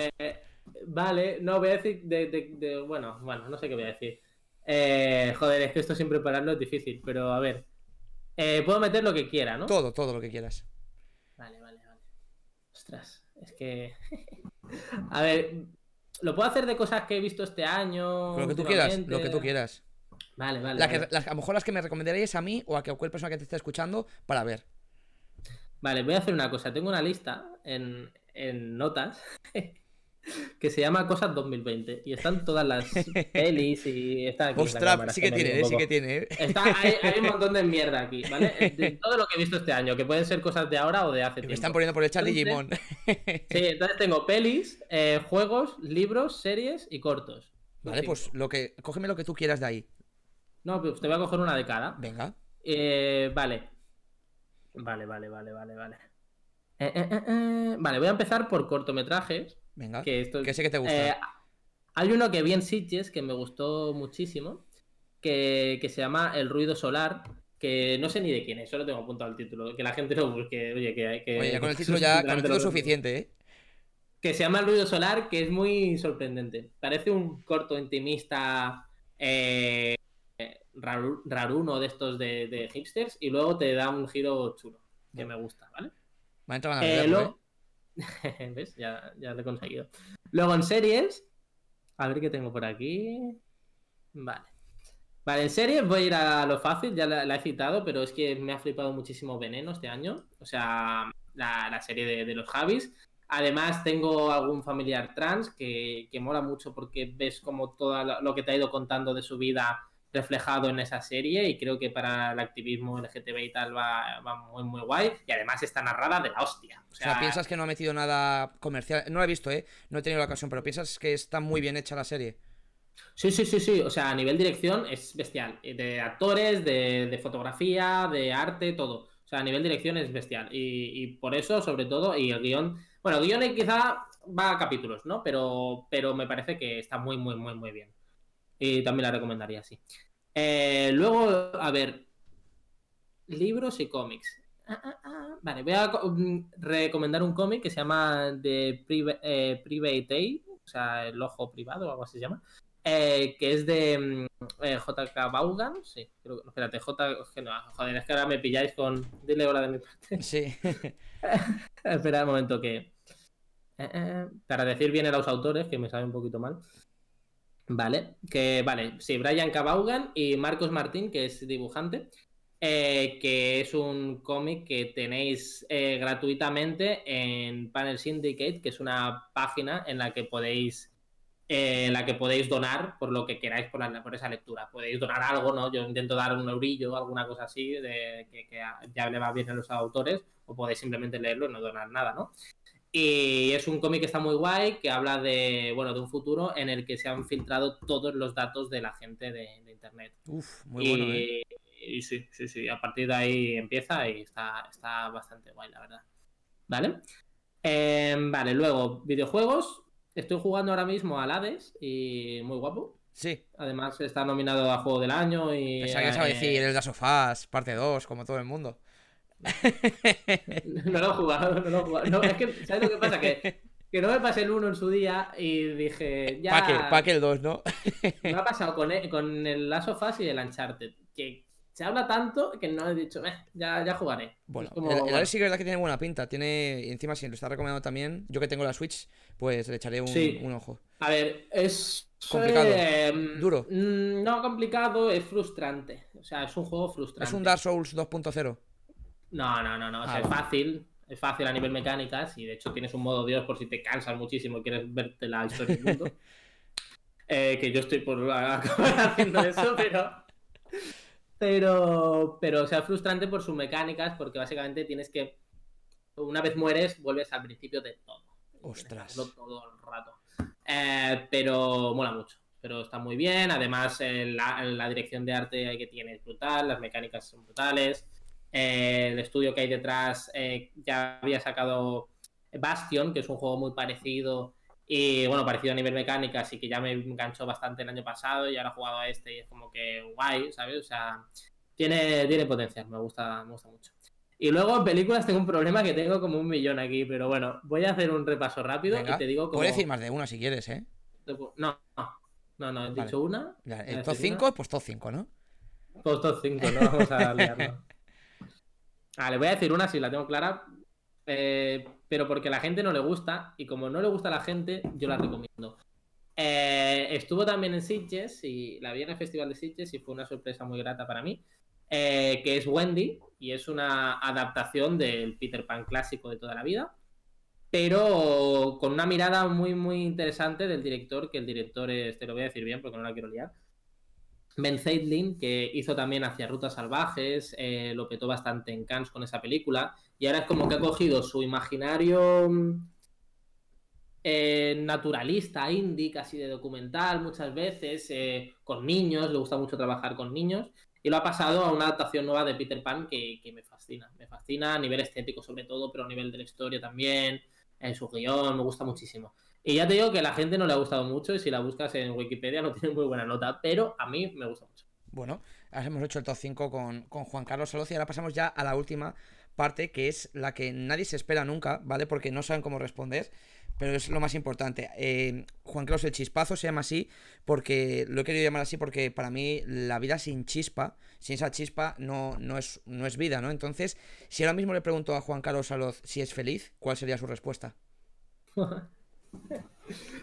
S2: Vale, no, voy a decir de, Bueno, bueno, no sé qué voy a decir. Eh, joder, es que esto sin prepararlo es difícil, pero a ver. Eh, puedo meter lo que quiera, ¿no?
S1: Todo, todo lo que quieras.
S2: Vale, vale, vale. Ostras, es que. a ver, lo puedo hacer de cosas que he visto este año.
S1: Lo que tú quieras, lo que tú quieras.
S2: Vale, vale.
S1: a lo mejor las que me recomendaríais a mí o a cualquier persona que te esté escuchando para ver.
S2: Vale, voy a hacer una cosa. Tengo una lista en, en notas que se llama Cosas 2020 y están todas las pelis y está aquí.
S1: Ostras, sí que tiene, sí que tiene.
S2: hay, un montón de mierda aquí, ¿vale? De todo lo que he visto este año, que pueden ser cosas de ahora o de hace tiempo.
S1: Me están poniendo por el chat Digimon.
S2: sí, entonces tengo pelis, eh, juegos, libros, series y cortos.
S1: Vale, pues lo que, cógeme lo que tú quieras de ahí.
S2: No, pues te voy a coger una de cada.
S1: Venga.
S2: Eh, vale. Vale, vale, vale, vale, vale. Eh, vale, voy a empezar por cortometrajes.
S1: Venga, que, esto, sé que te gusta.
S2: Eh, hay uno que vi en Sitges que me gustó muchísimo, que, se llama El ruido solar, que no sé ni de quién es, solo tengo apuntado el título, que la gente lo busque, oye, que... que
S1: oye, con el título ya, con el título es suficiente, ¿eh?
S2: Que se llama El ruido solar, que es muy sorprendente. Parece un corto intimista eh, raruno de estos de, hipsters y luego te da un giro chulo, que me gusta, ¿vale?
S1: Va a a ¿eh?
S2: ¿Ves? Ya, ya lo he conseguido. Luego en series. A ver qué tengo por aquí. Vale. Vale, en series voy a ir a lo fácil, ya la, he citado, pero es que me ha flipado muchísimo Veneno este año. O sea, la, serie de, los Javis. Además, tengo algún familiar trans que, que mola mucho porque ves como todo lo que te ha ido contando de su vida reflejado en esa serie y creo que para el activismo LGTB y tal va, muy muy guay y además está narrada de la hostia.
S1: O sea, piensas que no ha metido nada comercial, no la he visto, ¿eh? No he tenido la ocasión, pero piensas que está muy bien hecha la serie.
S2: Sí, sí, sí, sí, o sea, a nivel dirección es bestial, de actores, de, fotografía, de arte, todo. O sea, a nivel dirección es bestial y, por eso, sobre todo, y el guion, bueno, el guion quizá va a capítulos, ¿no? Pero, pero me parece que está muy, muy, muy, muy bien. Y también la recomendaría, sí. Eh, luego, a ver, libros y cómics. Ah, ah, ah. Vale, voy a mm, recomendar un cómic que se llama The eh, Private Eye, o sea, el ojo privado o algo así se llama, eh, que es de mm, JK Vaughan, sí, creo, espérate, J, joder, es que ahora me pilláis con, dile hola de mi parte.
S1: Sí.
S2: Espera un momento que, para decir bien a los autores, que me sabe un poquito mal. Vale, que vale, sí, Brian Cabaugan y Marcos Martín, que es dibujante. eh, que es un cómic que tenéis eh, gratuitamente en Panel Syndicate, que es una página en la que podéis en la que podéis donar por lo que queráis por, por, esa lectura. Podéis donar algo, ¿no? Yo intento dar un eurillo, alguna cosa así, de, que, que, ya le va bien a los autores, o podéis simplemente leerlo y no donar nada, ¿no? Y es un cómic que está muy guay, que habla de, bueno, de un futuro en el que se han filtrado todos los datos de la gente de, Internet.
S1: Uf, muy bueno, ¿eh?
S2: Y sí, sí, sí, a partir de ahí empieza y está, está bastante guay, la verdad. ¿Vale? Em, vale, luego, videojuegos. Estoy jugando ahora mismo al Hades y muy guapo.
S1: Sí.
S2: Además está nominado a Juego del Año y...
S1: Pensaba que sabe decir el Last of Us, parte 2, como todo el mundo.
S2: no lo he jugado, no lo he jugado. No, es que, ¿sabes lo que pasa? Que, que no me pasé el 1 en su día y dije, ya...
S1: ¿Para qué, el 2, no?
S2: me ha pasado con el, con el Last of Us y el Uncharted, que se habla tanto que no he dicho, eh, ya, ya jugaré.
S1: Bueno, el, el sí que es verdad que tiene buena pinta. Tiene, y encima, si lo está recomendando también, yo que tengo la Switch, pues le echaré un, ojo.
S2: A ver, es.
S1: Complicado.
S2: Eh,
S1: Duro.
S2: Mm, no complicado, es frustrante. O sea, es un juego frustrante.
S1: Es un Dark Souls 2.0.
S2: No, no, no, no. O sea, ah, es fácil. Es fácil a nivel mecánicas y de hecho tienes un modo Dios por si te cansas muchísimo y quieres verte la historia del mundo. Eh, que yo estoy por acabar haciendo eso, pero. Pero, pero, o sea, frustrante por sus mecánicas, porque básicamente tienes que. Una vez mueres, vuelves al principio de todo.
S1: Ostras.
S2: Todo el rato. Eh, pero mola mucho. Pero está muy bien. Además, eh, la, la, dirección de arte que tiene es brutal. Las mecánicas son brutales. Eh, el estudio que hay detrás eh, ya había sacado Bastion, que es un juego muy parecido y bueno, parecido a nivel mecánica, así que ya me enganchó bastante el año pasado y ahora he jugado a este y es como que guay, ¿sabes? O sea, tiene, tiene potencial, me gusta, me gusta mucho. Y luego en películas tengo un problema que tengo como un millón aquí, pero bueno, voy a hacer un repaso rápido y te digo como...
S1: Puedes decir más de una si quieres, ¿eh?
S2: No, no, no, he dicho una.
S1: el top 5, pues top 5, ¿no?
S2: Pues top 5, no vamos a liarlo. Ah, le voy a decir una si la tengo clara, eh, pero porque a la gente no le gusta y como no le gusta a la gente, yo la recomiendo. Eh, estuvo también en Sitges y la vi en el Festival de Sitges y fue una sorpresa muy grata para mí, eh, que es Wendy y es una adaptación del Peter Pan clásico de toda la vida, pero con una mirada muy, muy interesante del director, que el director es, te lo voy a decir bien porque no la quiero liar, Ben Zeitlin, que hizo también Hacia Rutas Salvajes, eh, lo petó bastante en Cannes con esa película, y ahora es como que ha cogido su imaginario mm, eh, naturalista, indie, casi de documental muchas veces, eh, con niños, le gusta mucho trabajar con niños, y lo ha pasado a una adaptación nueva de Peter Pan que, que me fascina, me fascina a nivel estético sobre todo, pero a nivel de la historia también, en su guion, me gusta muchísimo. Y ya te digo que a la gente no le ha gustado mucho y si la buscas en Wikipedia no tiene muy buena nota, pero a mí me gusta mucho.
S1: Bueno, ahora hemos hecho el top 5 con, Juan Carlos Saloz y ahora pasamos ya a la última parte, que es la que nadie se espera nunca, ¿vale? Porque no saben cómo responder, pero es lo más importante. Eh, Juan Carlos el Chispazo se llama así porque lo he querido llamar así porque para mí la vida sin chispa, sin esa chispa, no, no, es, no es vida, ¿no? Entonces, si ahora mismo le pregunto a Juan Carlos Saloz si es feliz, ¿cuál sería su respuesta?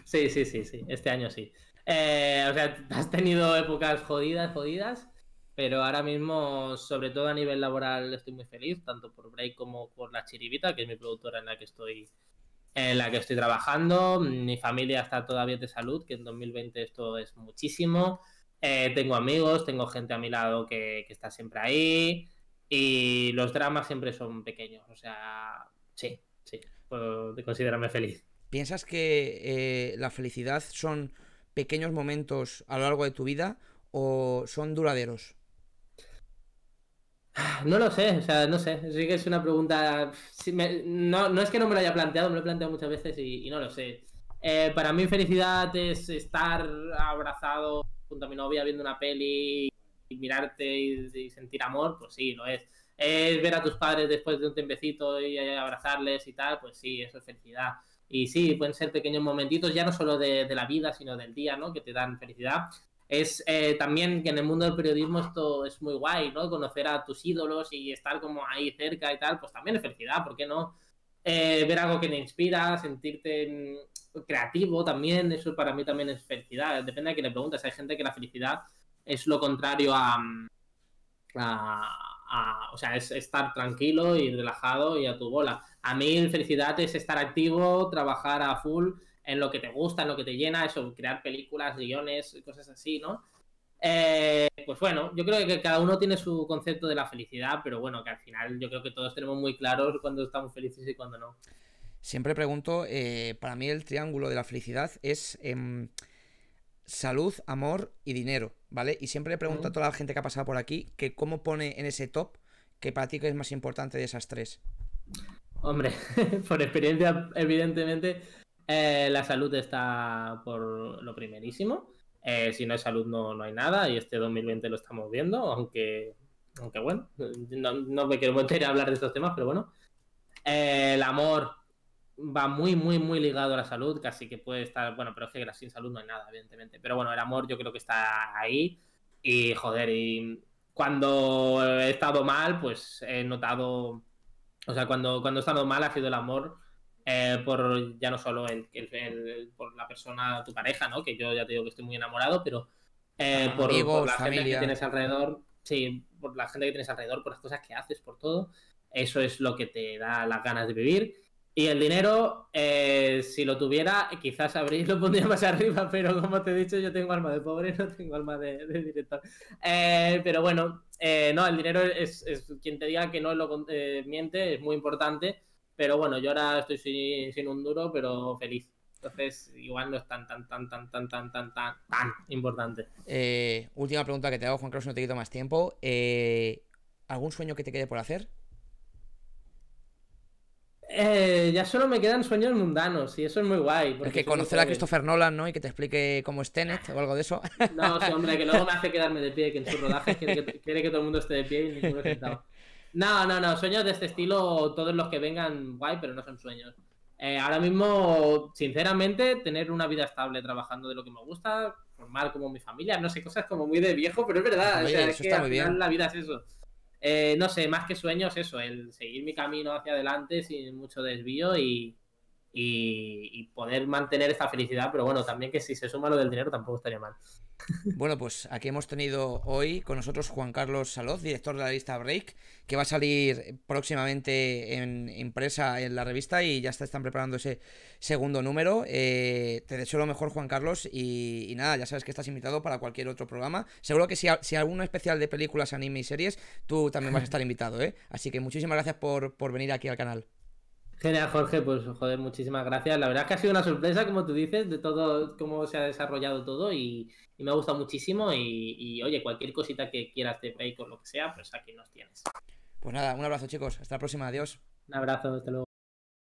S2: Sí, sí, sí, sí. Este año sí. Eh, o sea, has tenido épocas jodidas, jodidas, pero ahora mismo, sobre todo a nivel laboral, estoy muy feliz, tanto por Break como por La Chiribita, que es mi productora en la que estoy en la que estoy trabajando. Mi familia está todavía de salud, que en 2020 esto es muchísimo. Eh, tengo amigos, tengo gente a mi lado que, que está siempre ahí. Y los dramas siempre son pequeños. O sea, sí, sí, puedo considerarme feliz.
S1: ¿Piensas que eh, la felicidad son pequeños momentos a lo largo de tu vida o son duraderos?
S2: No lo sé, o sea, no sé. Sí que es una pregunta. no, es que no me lo haya planteado, me lo he planteado muchas veces y, no lo sé. Eh, para mí, felicidad es estar abrazado junto a mi novia viendo una peli y mirarte y, sentir amor, pues sí, lo es. Es ver a tus padres después de un tiempecito y abrazarles y tal, pues sí, eso es felicidad. Y sí, pueden ser pequeños momentitos, ya no solo de, la vida, sino del día, ¿no? Que te dan felicidad. Es eh, también que en el mundo del periodismo esto es muy guay, ¿no? Conocer a tus ídolos y estar como ahí cerca y tal, pues también es felicidad, ¿por qué no? Eh, ver algo que te inspira, sentirte mm, creativo también, eso para mí también es felicidad. Depende de quién le preguntes. Hay gente que la felicidad es lo contrario a, mm, a, o sea, es estar tranquilo y relajado y a tu bola. A mí felicidad es estar activo, trabajar a full en lo que te gusta, en lo que te llena, eso, crear películas, guiones, cosas así, ¿no? Eh, pues bueno, yo creo que cada uno tiene su concepto de la felicidad, pero bueno, que al final yo creo que todos tenemos muy claros cuando estamos felices y cuando no.
S1: Siempre pregunto, eh, para mí el triángulo de la felicidad es em, salud, amor y dinero, ¿vale? Y siempre pregunto a toda la gente que ha pasado por aquí que cómo pone en ese top que para ti que es más importante de esas tres.
S2: Hombre, por experiencia, evidentemente, eh, la salud está por lo primerísimo. Eh, si no hay salud no, no hay nada y este 2020 lo estamos viendo, aunque, aunque bueno, no, me quiero meter a hablar de estos temas, pero bueno. Eh, el amor va muy, muy, muy ligado a la salud, casi que puede estar, bueno, pero es que sin salud no hay nada, evidentemente. Pero bueno, el amor yo creo que está ahí y joder, y cuando he estado mal, pues he notado, o sea, cuando, cuando he estado mal ha sido el amor eh, por ya no solo el, por la persona, tu pareja, ¿no? Que yo ya te digo que estoy muy enamorado, pero eh, por, la gente que tienes alrededor, sí, por la gente que tienes alrededor, por las cosas que haces, por todo. Eso es lo que te da las ganas de vivir. Y el dinero, eh, si lo tuviera, quizás Abril lo pondría más arriba, pero como te he dicho, yo tengo alma de pobre, no tengo alma de, director. pero bueno, no, el dinero es, es, quien te diga que no lo miente, es muy importante pero bueno, yo ahora estoy sin, un duro, pero feliz. Entonces, igual no es tan, tan, tan, tan, tan, tan, tan, tan, tan importante.
S1: Eh, última pregunta que te hago, Juan Carlos, no te quito más tiempo. Eh, ¿Algún sueño que te quede por hacer?
S2: Eh, ya solo me quedan sueños mundanos y eso es muy guay.
S1: Porque que conocer a Christopher Nolan, ¿no? Y que te explique cómo es Tenet o algo de eso.
S2: No, sí, hombre, que luego me hace quedarme de pie, que en sus rodajes quiere que, quiere que todo el mundo esté de pie y ninguno sentado. No, no, no. Sueños de este estilo, todos los que vengan, guay, pero no son sueños. Eh, ahora mismo, sinceramente, tener una vida estable trabajando de lo que me gusta, normal como mi familia, no sé, cosas como muy de viejo, pero es verdad. o sea, es que al final la vida es eso. Eh, no sé, más que sueños, eso, el seguir mi camino hacia adelante sin mucho desvío y, y, poder mantener esta felicidad, pero bueno, también que si se suma lo del dinero tampoco estaría mal.
S1: Bueno, pues aquí hemos tenido hoy con nosotros Juan Carlos Saloz, director de la revista Break, que va a salir próximamente en impresa en la revista y ya está, están preparando ese segundo número. Eh, te deseo lo mejor, Juan Carlos, y, nada, ya sabes que estás invitado para cualquier otro programa. Seguro que si, si alguno especial de películas, anime y series, tú también vas a estar invitado, ¿eh? Así que muchísimas gracias por, por venir aquí al canal.
S2: Genial, Jorge, pues joder, muchísimas gracias. La verdad es que ha sido una sorpresa, como tú dices, de todo, cómo se ha desarrollado todo y, me ha gustado muchísimo. Y, oye, cualquier cosita que quieras de fake o lo que sea, pues aquí nos tienes.
S1: Pues nada, un abrazo, chicos. Hasta la próxima. Adiós.
S2: Un abrazo, hasta luego.